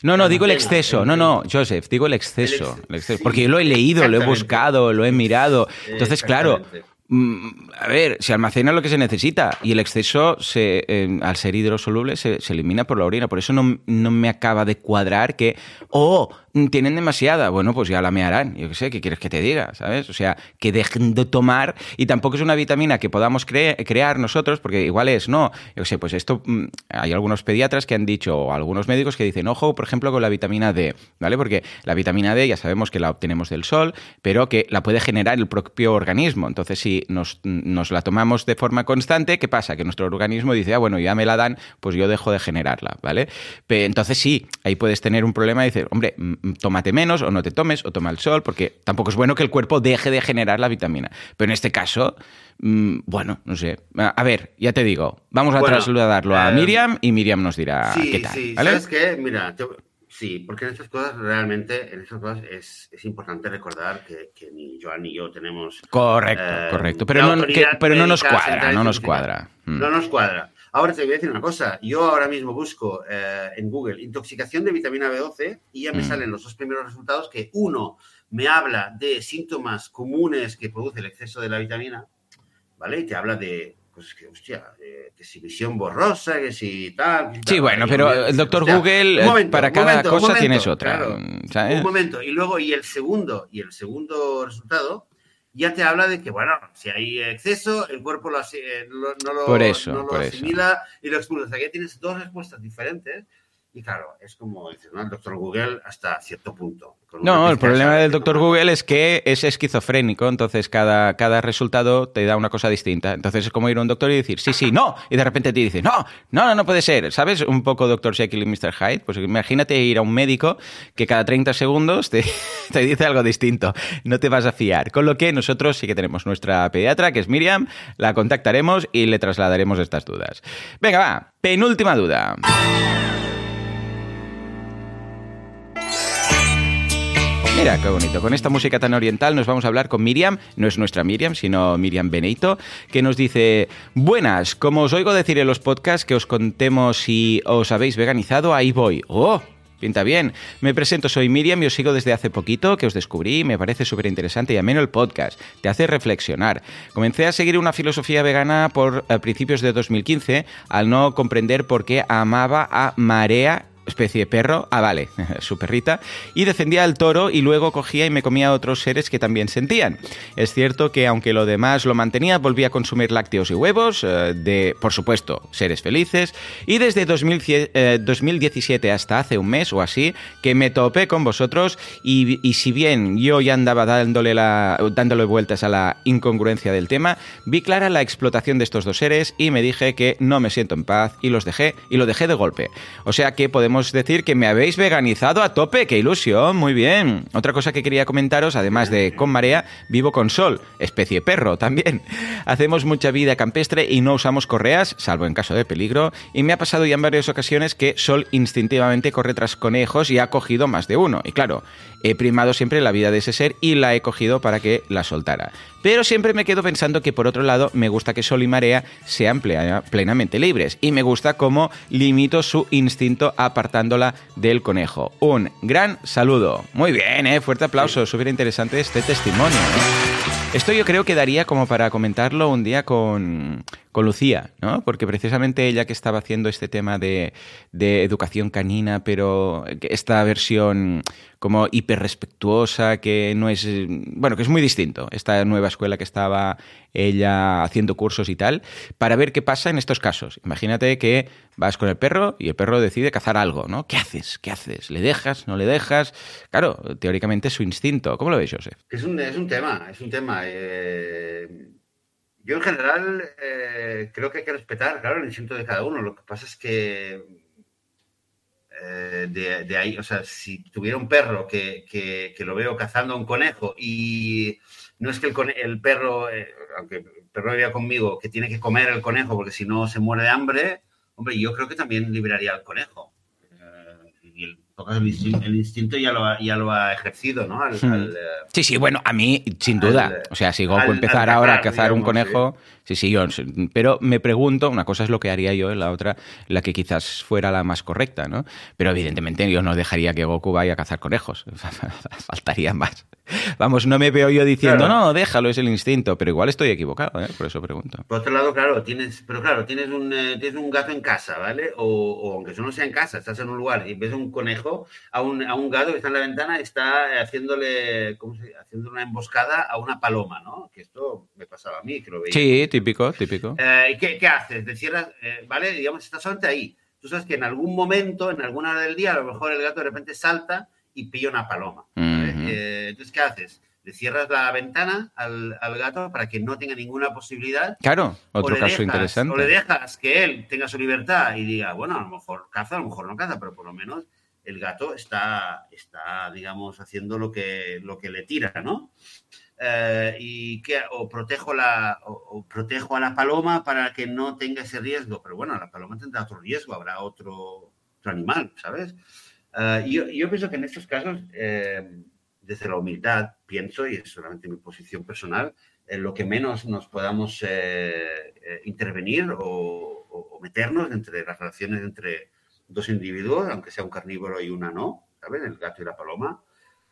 No, no, digo el exceso. No, no, Joseph, digo el exceso. El ex- el exceso. sí, Porque yo lo he leído, lo he buscado, lo he mirado. Entonces, claro, mm, a ver, se almacena lo que se necesita y el exceso, se, eh, al ser hidrosoluble, se, se elimina por la orina. Por eso no, no me acaba de cuadrar que, oh, mm, tienen demasiada. Bueno, pues ya la me harán. Yo qué sé, ¿qué quieres que te diga? ¿Sabes? O sea, que dejen de tomar y tampoco es una vitamina que podamos cre- crear nosotros, porque igual es, no, yo qué sé, pues esto, mm, hay algunos pediatras que han dicho, o algunos médicos que dicen, ojo, por ejemplo, con la vitamina D, ¿vale? Porque la vitamina D ya sabemos que la obtenemos del sol, pero que la puede generar el propio organismo. Entonces, si nos, nos la tomamos de forma constante, ¿qué pasa? Que nuestro organismo dice, ah, bueno, ya me la dan, pues yo dejo de generarla, ¿vale? Entonces, sí, ahí puedes tener un problema y decir, hombre, tómate menos o no te tomes o toma el sol, porque tampoco es bueno que el cuerpo deje de generar la vitamina. Pero en este caso, mm, bueno, no sé. A ver, ya te digo, vamos a Bueno, trasladarlo a eh, Miriam y Miriam nos dirá sí, qué tal, sí, ¿vale? ¿sabes qué? Mira, te- sí, porque en estas cosas realmente, en estas cosas es, es importante recordar que, que ni Joan ni yo tenemos... Correcto, eh, correcto. Pero no, que- pero no nos cuadra, no nos cuadra. Mm. No nos cuadra. Ahora te voy a decir una cosa. Yo ahora mismo busco eh, en Google intoxicación de vitamina B12 y ya me Mm. salen los dos primeros resultados que uno me habla de síntomas comunes que produce el exceso de la vitamina, ¿vale? Y te habla de, pues que, hostia, eh, que si visión borrosa, que si tal. Sí, bueno, pero el doctor hostia, Google, eh, momento, para cada momento, cosa momento, tienes otra. claro. ¿sabes? Un momento. Y luego, y el segundo, y el segundo resultado ya te habla de que, bueno, si hay exceso, el cuerpo lo eh, lo- no lo, Por eso, no lo por eso. asimila y lo expulsa. O sea, que ya tienes dos respuestas diferentes. Y claro, es como dices, ¿no? El doctor Google hasta cierto punto. No, el problema del doctor Google es que es esquizofrénico, entonces cada, cada resultado te da una cosa distinta. Entonces es como ir a un doctor y decir, sí, sí, no, y de repente te dice, no, no, no, no puede ser. ¿Sabes? Un poco doctor Jekyll y Mr. Hyde. Pues imagínate ir a un médico que cada 30 segundos te, te dice algo distinto. No te vas a fiar. Con lo que nosotros sí que tenemos nuestra pediatra, que es Miriam, la contactaremos y le trasladaremos estas dudas. Venga, va, penúltima duda. Mira, qué bonito. Con esta música tan oriental nos vamos a hablar con Miriam, no es nuestra Miriam, sino Miriam Beneito, que nos dice, buenas, como os oigo decir en los podcasts que os contemos si os habéis veganizado, ahí voy. ¡Oh! Pinta bien. Me presento, soy Miriam y os sigo desde hace poquito, que os descubrí, me parece súper interesante y ameno el podcast. Te hace reflexionar. Comencé a seguir una filosofía vegana por eh, principios de 2015 al no comprender por qué amaba a Marea especie de perro, ah vale, su perrita, y defendía al toro y luego cogía y me comía a otros seres que también sentían. Es cierto que aunque lo demás lo mantenía, volvía a consumir lácteos y huevos, eh, de, por supuesto, seres felices, y desde 2017 eh, hasta hace un mes o así, que me topé con vosotros y, si bien yo ya andaba dándole, la, dándole vueltas a la incongruencia del tema, vi clara la explotación de estos dos seres y me dije que no me siento en paz y los dejé y lo dejé de golpe. O sea que podemos decir que me habéis veganizado a tope, qué ilusión, muy bien. Otra cosa que quería comentaros, además de con marea, vivo con sol, especie perro también. Hacemos mucha vida campestre y no usamos correas, salvo en caso de peligro, y me ha pasado ya en varias ocasiones que Sol instintivamente corre tras conejos y ha cogido más de uno. Y claro, he primado siempre la vida de ese ser y la he cogido para que la soltara. Pero siempre me quedo pensando que por otro lado me gusta que Sol y Marea sean plenamente libres y me gusta cómo limito su instinto apartándola del conejo. Un gran saludo. Muy bien, ¿eh? fuerte aplauso, súper interesante este testimonio. Esto yo creo que daría como para comentarlo un día con, con Lucía, ¿no? Porque precisamente ella que estaba haciendo este tema de, de educación canina, pero esta versión como hiperrespetuosa, que no es, bueno, que es muy distinto, esta nueva escuela que estaba ella haciendo cursos y tal, para ver qué pasa en estos casos. Imagínate que vas con el perro y el perro decide cazar algo, ¿no? ¿Qué haces? ¿Qué haces? ¿Le dejas? ¿No le dejas? Claro, teóricamente es su instinto. ¿Cómo lo ves, Joseph? Es un, es un tema, es un tema. Eh yo en general eh, creo que hay que respetar, claro, el instinto de cada uno. Lo que pasa es que eh, de, ahí, o sea, si tuviera un perro que, que, lo veo cazando a un conejo y no es que el, perro, aunque el perro vivía conmigo, que tiene que comer el conejo porque si no se muere de hambre, hombre, yo creo que también liberaría al conejo. El, el instinto ya lo ha, ya lo ha ejercido, ¿no? Hmm. sí, sí, bueno, a mí, sin duda. o sea, si Goku empezar ahora a cazar un conejo, sí. Sí, yo. Pero me pregunto, una cosa es lo que haría yo, la otra, la que quizás fuera la más correcta, ¿no? Pero evidentemente yo no dejaría que Goku vaya a cazar conejos. Faltaría más. Vamos, no me veo yo diciendo, no, déjalo, es el instinto, pero igual estoy equivocado, ¿eh? por eso pregunto. Por otro lado, claro, tienes, pero claro, tienes un, eh, tienes un gato en casa, ¿vale? O, o aunque eso no sea en casa, estás en un lugar y ves un conejo, a un, a un gato que está en la ventana, está haciéndole, ¿cómo se haciendo una emboscada a una paloma, ¿no? Que esto me pasaba a mí, que lo veía. Sí, típico, típico. Eh, ¿Y qué, qué, haces? Te cierras, ¿vale? Digamos, estás solamente ahí. Tú sabes que en algún momento, en alguna hora del día, a lo mejor el gato de repente salta y pilla una paloma. entonces, ¿qué haces? le cierras la ventana al, gato para que no tenga ninguna posibilidad. Claro, otro caso interesante. O le dejas que él tenga su libertad y diga, bueno, a lo mejor caza, a lo mejor no caza, pero por lo menos el gato está, está digamos, haciendo lo que, lo que le tira, ¿no? Eh, y que o protejo la o, protejo a la paloma para que no tenga ese riesgo pero bueno la paloma tendrá otro riesgo habrá otro, animal sabes eh, yo, yo, pienso que en estos casos eh, desde la humildad, pienso, y es solamente mi posición personal, en lo que menos nos podamos eh, eh, intervenir o, meternos entre las relaciones entre dos individuos, aunque sea un carnívoro y una no, ¿saben? El gato y la paloma.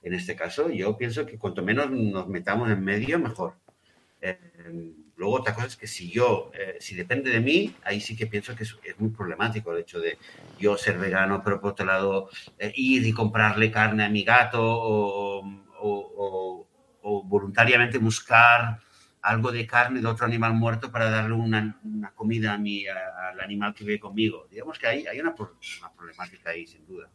En este caso, yo pienso que cuanto menos nos metamos en medio, mejor. Eh, luego, otra cosa es que si yo, si depende de mí, ahí sí que pienso que es, muy problemático el hecho de yo ser vegano, pero por otro lado, ir y comprarle carne a mi gato o, voluntariamente buscar algo de carne de otro animal muerto para darle una, comida a mi, al animal que vive conmigo. Digamos que hay, hay una, problemática ahí, sin duda.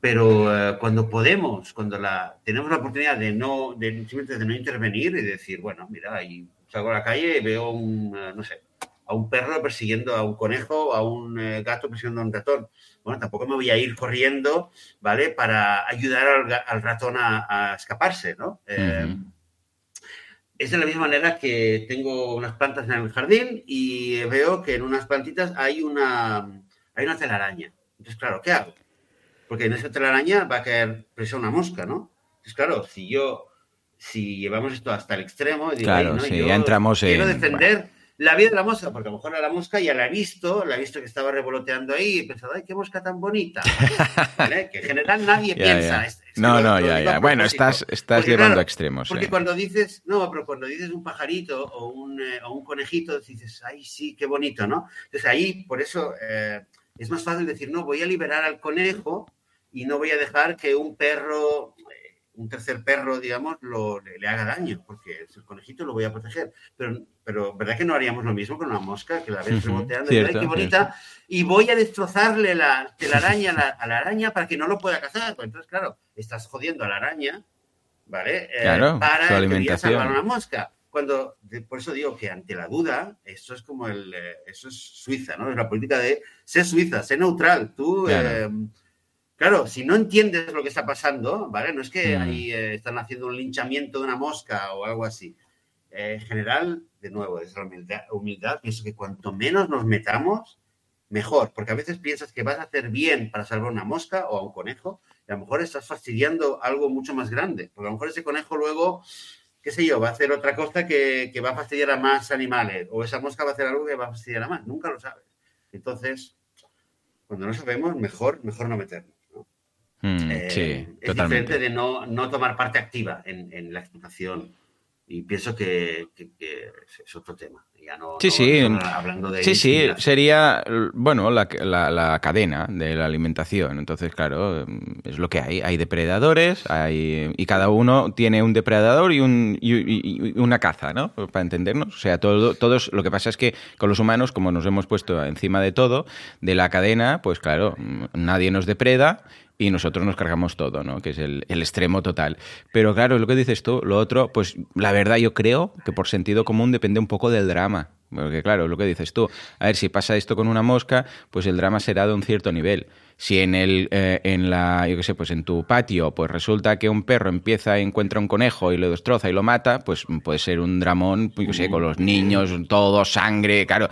Pero eh, cuando podemos, cuando la, tenemos la oportunidad de no, de, simplemente de no intervenir y decir, bueno, mira, ahí salgo a la calle y veo un, eh, no sé, a un perro persiguiendo a un conejo, a un eh, gato persiguiendo a un ratón. Bueno, tampoco me voy a ir corriendo, ¿vale? Para ayudar al, ratón a, escaparse, ¿no? Eh, es de la misma manera que tengo unas plantas en el jardín y veo que en unas plantitas hay una, hay una telaraña. Entonces, claro, ¿qué hago? Porque en esa telaraña va a caer presa una mosca, ¿no? Entonces, claro, si yo, si llevamos esto hasta el extremo, digo, claro, ¿no? ya entramos quiero defender la vida de la mosca, porque a lo mejor a la mosca ya la he visto, la he visto que estaba revoloteando ahí y he pensado, ay, qué mosca tan bonita. Que en general nadie piensa. no, no, ya, ya. Bueno, estás, estás llevando a extremos. Porque cuando dices, no, pero cuando dices un pajarito o un, eh, o un, conejito, dices, ay, sí, qué bonito, ¿no? Entonces ahí, por eso, eh, es más fácil decir, no, voy a liberar al conejo y no voy a dejar que un perro un tercer perro, digamos, lo, le, haga daño, porque el conejito lo voy a proteger. Pero, pero ¿verdad que no haríamos lo mismo con una mosca que la ves reboteando? ¡Ay, qué bonita! Y voy a destrozarle la telaraña a la, araña para que no lo pueda cazar. Pues entonces, claro, estás jodiendo a la araña, ¿vale? Eh, claro, para su alimentación. salvar una mosca. Cuando, por eso digo que ante la duda, eso es como el, eh, eso es Suiza, ¿no? Es la política de ser Suiza, ser neutral. Tú, em, Claro, si no entiendes lo que está pasando, ¿vale? No es que mm. ahí eh, están haciendo un linchamiento de una mosca o algo así. Eh, en general, de nuevo, desde la humildad, humildad, pienso que cuanto menos nos metamos, mejor, porque a veces piensas que vas a hacer bien para salvar una mosca o a un conejo, y a lo mejor estás fastidiando algo mucho más grande, porque a lo mejor ese conejo luego, qué sé yo, va a hacer otra cosa que, que va a fastidiar a más animales, o esa mosca va a hacer algo que va a fastidiar a más, nunca lo sabes. Entonces, cuando no sabemos, mejor, mejor no meternos. Mm, eh, sí, es diferente de no, no, tomar parte activa en, en la explotación. Y pienso que, que, es otro tema. Ya no, sí, sí. hablando de sí, sí, sería, bueno, la, la, la, cadena de la alimentación. Entonces, claro, es lo que hay. Hay depredadores hay, y cada uno tiene un depredador y, un, y, una caza, ¿no? Para entendernos. O sea, todo, todos, lo que pasa es que con los humanos, como nos hemos puesto encima de todo, de la cadena, pues claro, nadie nos depreda y nosotros nos cargamos todo, ¿no? Que es el, extremo total. Pero claro, lo que dices tú, lo otro, pues la verdad yo creo que por sentido común depende un poco del drama. Porque claro, lo que dices tú, a ver, si pasa esto con una mosca, pues el drama será de un cierto nivel. Si en el, eh, en la, yo qué sé, pues en tu patio, pues resulta que un perro empieza y encuentra un conejo y lo destroza y lo mata, pues puede ser un dramón, yo sé, con los niños, todo, sangre, claro.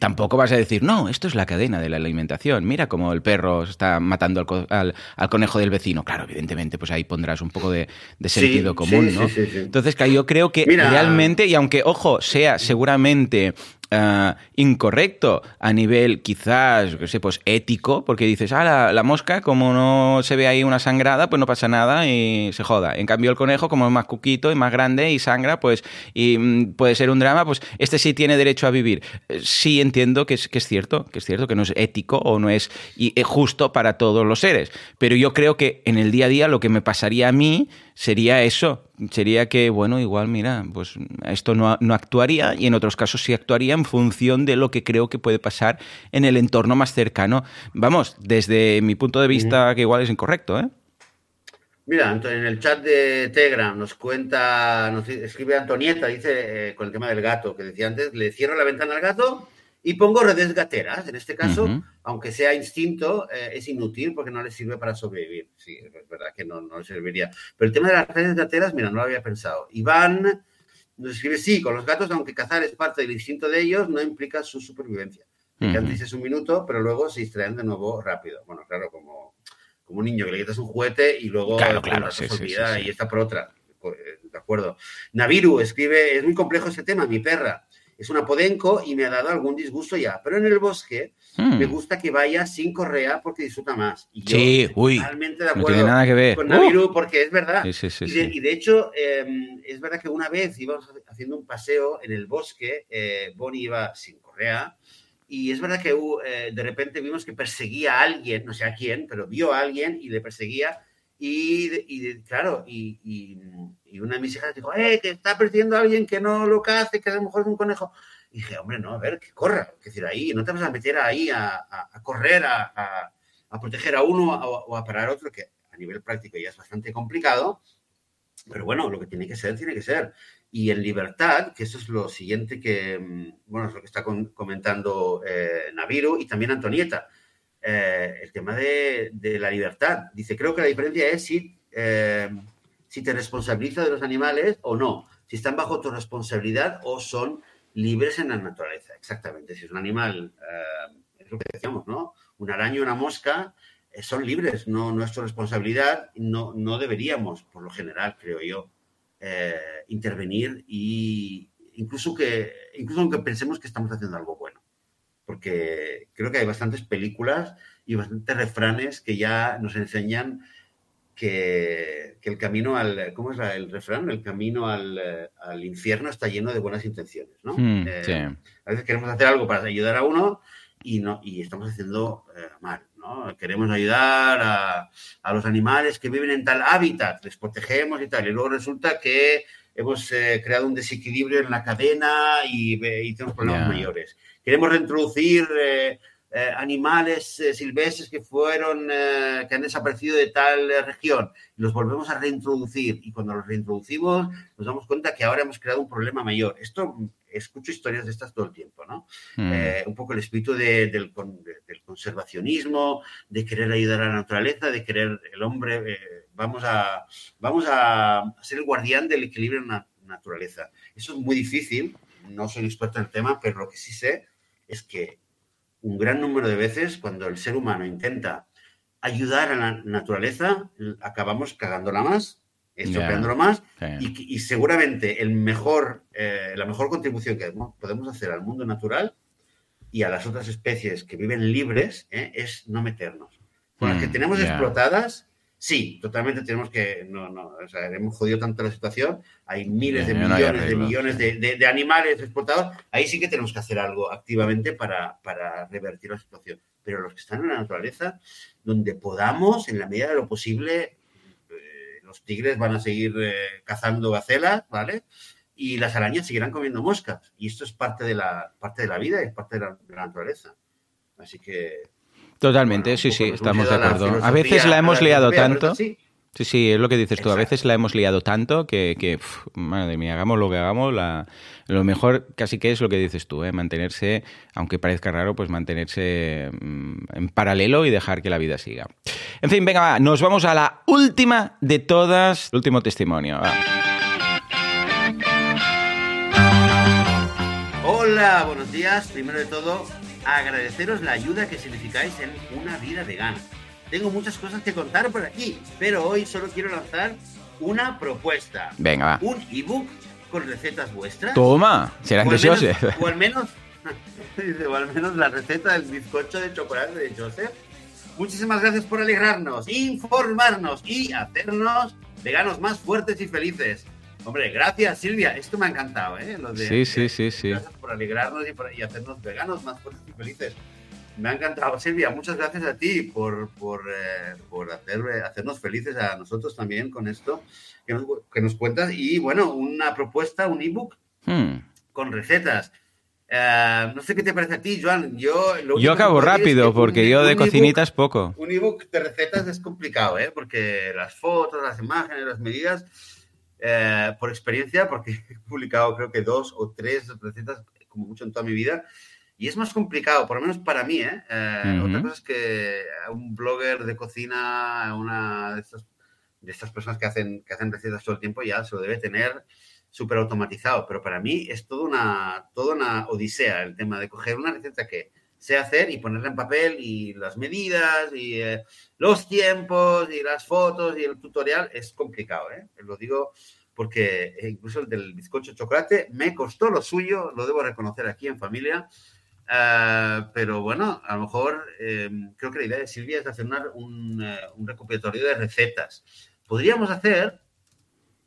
Tampoco vas a decir, no, esto es la cadena de la alimentación. Mira cómo el perro está matando al, al, conejo del vecino. Claro, evidentemente, pues ahí pondrás un poco de, sentido común, ¿no? Entonces, yo creo que realmente, y aunque, ojo, sea seguramente eh, incorrecto a nivel quizás, que sé, pues ético, porque dices, ah, la, mosca, como no se ve ahí una sangrada, pues no pasa nada y se joda. En cambio, el conejo, como es más cuquito y más grande y sangra, pues y mm, puede ser un drama, pues este sí tiene derecho a vivir. Eh, sí entiendo que es, que es cierto, que es cierto, que no es ético o no es justo para todos los seres. Pero yo creo que en el día a día lo que me pasaría a mí sería eso, sería que, bueno, igual, mira, pues esto no, no, actuaría y en otros casos sí actuaría en función de lo que creo que puede pasar en el entorno más cercano. Vamos, desde mi punto de vista, que igual es incorrecto, ¿eh? Mira, en el chat de Telegram nos cuenta, nos escribe Antonieta, dice, eh, con el tema del gato que decía antes, le cierro la ventana al gato y pongo redes gateras. En este caso, aunque sea instinto, eh, es inútil porque no le sirve para sobrevivir. Sí, es verdad que no, no le serviría. Pero el tema de las redes gateras, mira, no lo había pensado. Iván nos escribe, sí, con los gatos, aunque cazar es parte del instinto de ellos, no implica su supervivencia. Uh antes es un minuto, pero luego se distraen de nuevo rápido. Bueno, claro, como, como un niño que le quitas un juguete y luego claro, claro, y está por otra. Eh, de acuerdo. Naviru escribe, es muy complejo ese tema, mi perra es una podenco y me ha dado algún disgusto ya. Pero en el bosque hmm. me gusta que vaya sin correa porque disfruta más. Y yo sí, uy, totalmente de acuerdo no tiene nada que ver. con Naviru porque es verdad. Sí, sí, y, de, hecho, em, es verdad que una vez íbamos haciendo un paseo en el bosque, eh, Bonnie iba sin correa. Y es verdad que uh, eh, de repente vimos que perseguía a alguien, no sé a quién, pero vio a alguien y le perseguía Y, claro, y, una de mis hijas dijo, eh, que está perdiendo a alguien que no lo cace, que a lo mejor es un conejo. Y dije, hombre, no, a ver, que corra. Es decir, ahí no te vas a meter ahí a, correr, a, proteger a uno o, a parar a otro, que a nivel práctico ya es bastante complicado. Pero bueno, lo que tiene que ser, tiene que ser. Y en libertad, que eso es lo siguiente que, mm, bueno, es lo que está comentando eh, Naviru y también Antonieta, eh, el tema de, la libertad. Dice, creo que la diferencia es si, eh, si te responsabiliza de los animales o no, si están bajo tu responsabilidad o son libres en la naturaleza. Exactamente, si es un animal, es lo que decíamos, ¿no? Un araño, una mosca, son libres, no nuestra responsabilidad, no, no deberíamos, por lo general, creo yo, eh, intervenir y incluso que incluso aunque pensemos que estamos haciendo algo bueno porque creo que hay bastantes películas y bastantes refranes que ya nos enseñan que, el camino al ¿cómo es el refrán? el camino al, al, infierno está lleno de buenas intenciones ¿no? Hmm, eh, a veces queremos hacer algo para ayudar a uno y no y estamos haciendo eh, mal Queremos ayudar a, los animales que viven en tal hábitat, les protegemos y tal, y luego resulta que hemos eh, creado un desequilibrio en la cadena y, tenemos problemas mayores. Queremos reintroducir eh, eh, animales silvestres que fueron, que han desaparecido de tal región, los volvemos a reintroducir y cuando los reintroducimos nos damos cuenta que ahora hemos creado un problema mayor. Esto escucho historias de estas todo el tiempo, ¿no? Hmm. Eh, un poco el espíritu del, conservacionismo, de querer ayudar a la naturaleza, de querer el hombre, eh, vamos, a, vamos a ser el guardián del equilibrio en la naturaleza. Eso es muy difícil, no soy experto en el tema, pero lo que sí sé es que un gran número de veces cuando el ser humano intenta ayudar a la naturaleza, acabamos cagándola más estropeándolo más y, seguramente el mejor, eh, la mejor contribución que podemos hacer al mundo natural y a las otras especies que viven libres eh, es no meternos. Con las que mm, tenemos explotadas, sí, totalmente tenemos que, no, no, o sea, hemos jodido tanto la situación, hay miles de millones de millones de, animales explotados, ahí sí que tenemos que hacer algo activamente para, para revertir la situación. Pero los que están en la naturaleza, donde podamos, en la medida de lo posible, los tigres van a seguir eh, cazando gacelas, ¿vale? Y las arañas seguirán comiendo moscas. Y esto es parte de la, parte de la vida y es parte de la, naturaleza. Así que... Totalmente, sí, sí, estamos de acuerdo. A veces la hemos liado tanto. Sí, Sí, es lo que dices tú. A veces la hemos liado tanto que, que madre mía, hagamos lo que hagamos, la, lo mejor casi que es lo que dices tú, ¿eh? mantenerse, aunque parezca raro, pues mantenerse mm, en paralelo y dejar que la vida siga. En fin, venga, nos vamos a la última de todas, el último testimonio. Hola, buenos días. Primero de todo, agradeceros la ayuda que significáis en una vida vegana tengo muchas cosas que contar por aquí, pero hoy solo quiero lanzar una propuesta. Venga, va. Un ebook con recetas vuestras. Toma, serán de Joseph. O al menos, o al menos la receta del bizcocho de chocolate de Joseph. Muchísimas gracias por alegrarnos, informarnos y hacernos veganos más fuertes y felices. Hombre, gracias Silvia, esto me ha encantado, ¿eh? sí, sí, sí, sí. Gracias por alegrarnos y, y hacernos veganos más fuertes y felices. Me ha encantado, Silvia. Muchas gracias a ti por, por, eh, por hacer, hacernos felices a nosotros también con esto que nos, que nos cuentas. Y bueno, una propuesta, un ebook hmm. con recetas. Eh, no sé qué te parece a ti, Joan. Yo, yo acabo rápido porque yo de cocinitas poco. Un ebook de recetas es complicado, ¿eh? porque las fotos, las imágenes, las medidas, eh, por experiencia, porque he publicado creo que dos o tres recetas como mucho en toda mi vida, y es más complicado, por lo menos para mí, ¿eh? eh otra cosa es que un blogger de cocina, una de estas, de estas personas que hacen, que hacen recetas todo el tiempo, ya se lo debe tener súper automatizado. Pero para mí es toda una, toda una odisea el tema de coger una receta que sé hacer y ponerla en papel y las medidas y eh, los tiempos y las fotos y el tutorial es complicado, ¿eh? Lo digo porque incluso el del bizcocho chocolate me costó lo suyo, lo debo reconocer aquí en familia, Ah, pero bueno, a lo mejor eh, creo que la idea de Silvia es hacer un, eh, un, recopilatorio de recetas. Podríamos hacer,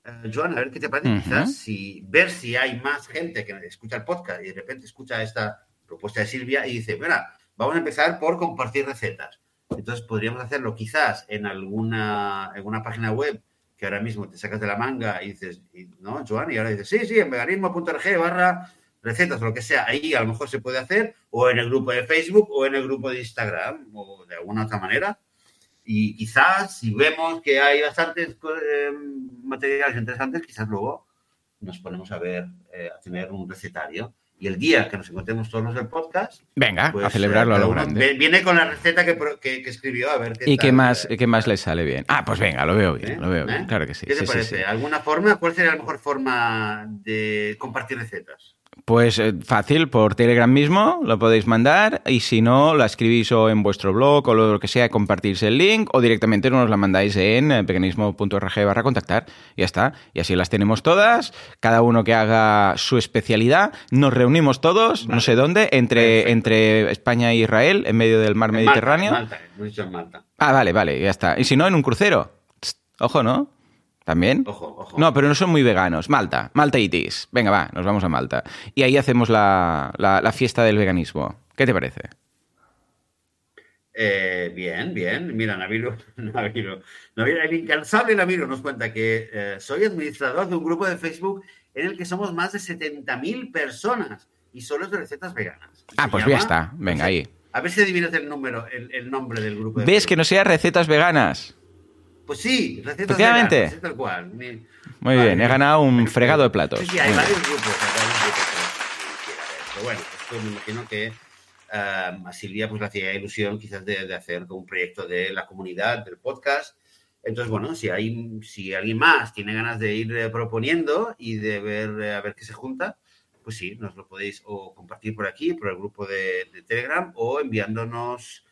uh, Joan, a ver qué te parece, quizás, si, ver si hay más gente que escucha el podcast y de repente escucha esta propuesta de Silvia y dice, mira, vamos a empezar por compartir recetas. Entonces podríamos hacerlo quizás en alguna, en una página web que ahora mismo te sacas de la manga y dices, ¿no, Joan? Y ahora dices, sí, sí, en veganismo.org barra recetas o lo que sea, ahí a lo mejor se puede hacer, o en el grupo de Facebook o en el grupo de Instagram, o de alguna otra manera. Y quizás si vemos que hay bastantes eh, materiales interesantes, quizás luego nos ponemos a ver, eh, a tener un recetario y el día que nos encontremos todos los del podcast. Venga, pues, a celebrarlo a lo grande. Viene con la receta que, que, escribió, a ver qué ¿Y qué, más, qué más le sale bien? Ah, pues venga, lo veo bien, ¿Eh? lo veo bien, claro que sí. ¿Qué te parece? ¿Alguna forma? ¿Cuál sería la mejor forma de compartir recetas? Pues eh, fácil, por Telegram mismo lo podéis mandar y si no, la escribís o en vuestro blog o lo que sea, compartís el link o directamente nos la mandáis en eh, veganismo.org barra contactar. Ya está. Y así las tenemos todas, cada uno que haga su especialidad. Nos reunimos todos, no sé dónde, entre, entre España e Israel, en medio del mar Mediterráneo. Malta, Malta. Ah, vale, vale, ya está. Y si no, en un crucero. Ojo, ¿no? ¿También? Ojo, ojo. No, pero no son muy veganos. Malta, Malta Itis. Venga, va, nos vamos a Malta. Y ahí hacemos la, fiesta del veganismo. ¿Qué te parece? Eh, bien, bien. Mira, Naviro, Naviro, Naviro, el incansable Naviro nos cuenta que eh, soy administrador de un grupo de Facebook en el que somos más de 70.000 personas y solo es de recetas veganas. Ah, pues ya está. Venga, ahí. A ver si adivinas el número, el, nombre del grupo. ¿Ves que no sea recetas veganas? Pues sí, recetas Efectivamente. tal cual. Muy bien, he ganado un fregado de platos. Sí, sí, hay varios grupos. Pero bueno, esto me imagino que a Silvia pues le hacía ilusión quizás de, hacer un proyecto de la comunidad, del podcast. Entonces, bueno, si hay, si alguien más tiene ganas de ir eh, proponiendo y de ver eh, a ver qué se junta, pues sí, nos lo podéis o compartir por aquí, por el grupo de Telegram, o enviándonos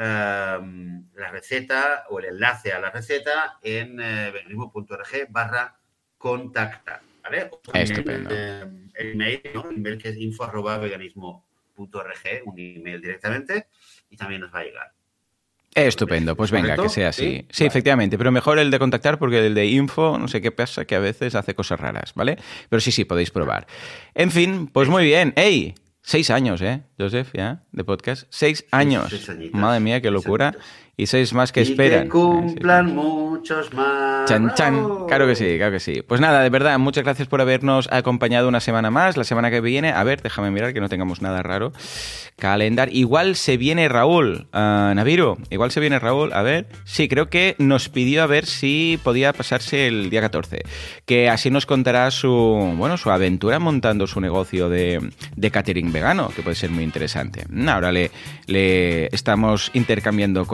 Em, la receta o el enlace a la receta en eh, veganismo.org barra contactar. ¿vale? Estupendo. El, email, ¿no? el email que es info arroba veganismo.org, un email directamente, y también nos va a llegar. Estupendo, pues venga, que sea así. Sí, efectivamente, pero mejor el de contactar porque el de info, no sé qué pasa, que a veces hace cosas raras, ¿vale? Pero sí, sí, podéis probar. En fin, pues muy bien. ¡Ey! Seis años, ¿eh, Joseph, ya, de podcast? Seis años. Madre mía, qué locura y seis más que esperan. Que cumplan muchos más. Chan, chan. Claro que sí, claro que sí. Pues nada, de verdad, muchas gracias por habernos acompañado una semana más. La semana que viene, a ver, déjame mirar que no tengamos nada raro. Calendar. Igual se viene Raúl, uh, Naviru. Igual se viene Raúl. A ver. Sí, creo que nos pidió a ver si podía pasarse el día 14. Que así nos contará su, bueno, su aventura montando su negocio de, de catering vegano, que puede ser muy interesante. Ahora le, le estamos intercambiando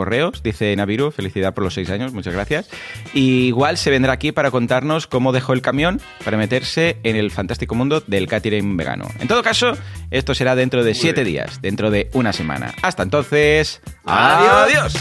dice Naviru, felicidad por los seis años, muchas gracias. Y igual se vendrá aquí para contarnos cómo dejó el camión para meterse en el fantástico mundo del catering vegano. En todo caso, esto será dentro de siete días, dentro de una semana. Hasta entonces, adiós.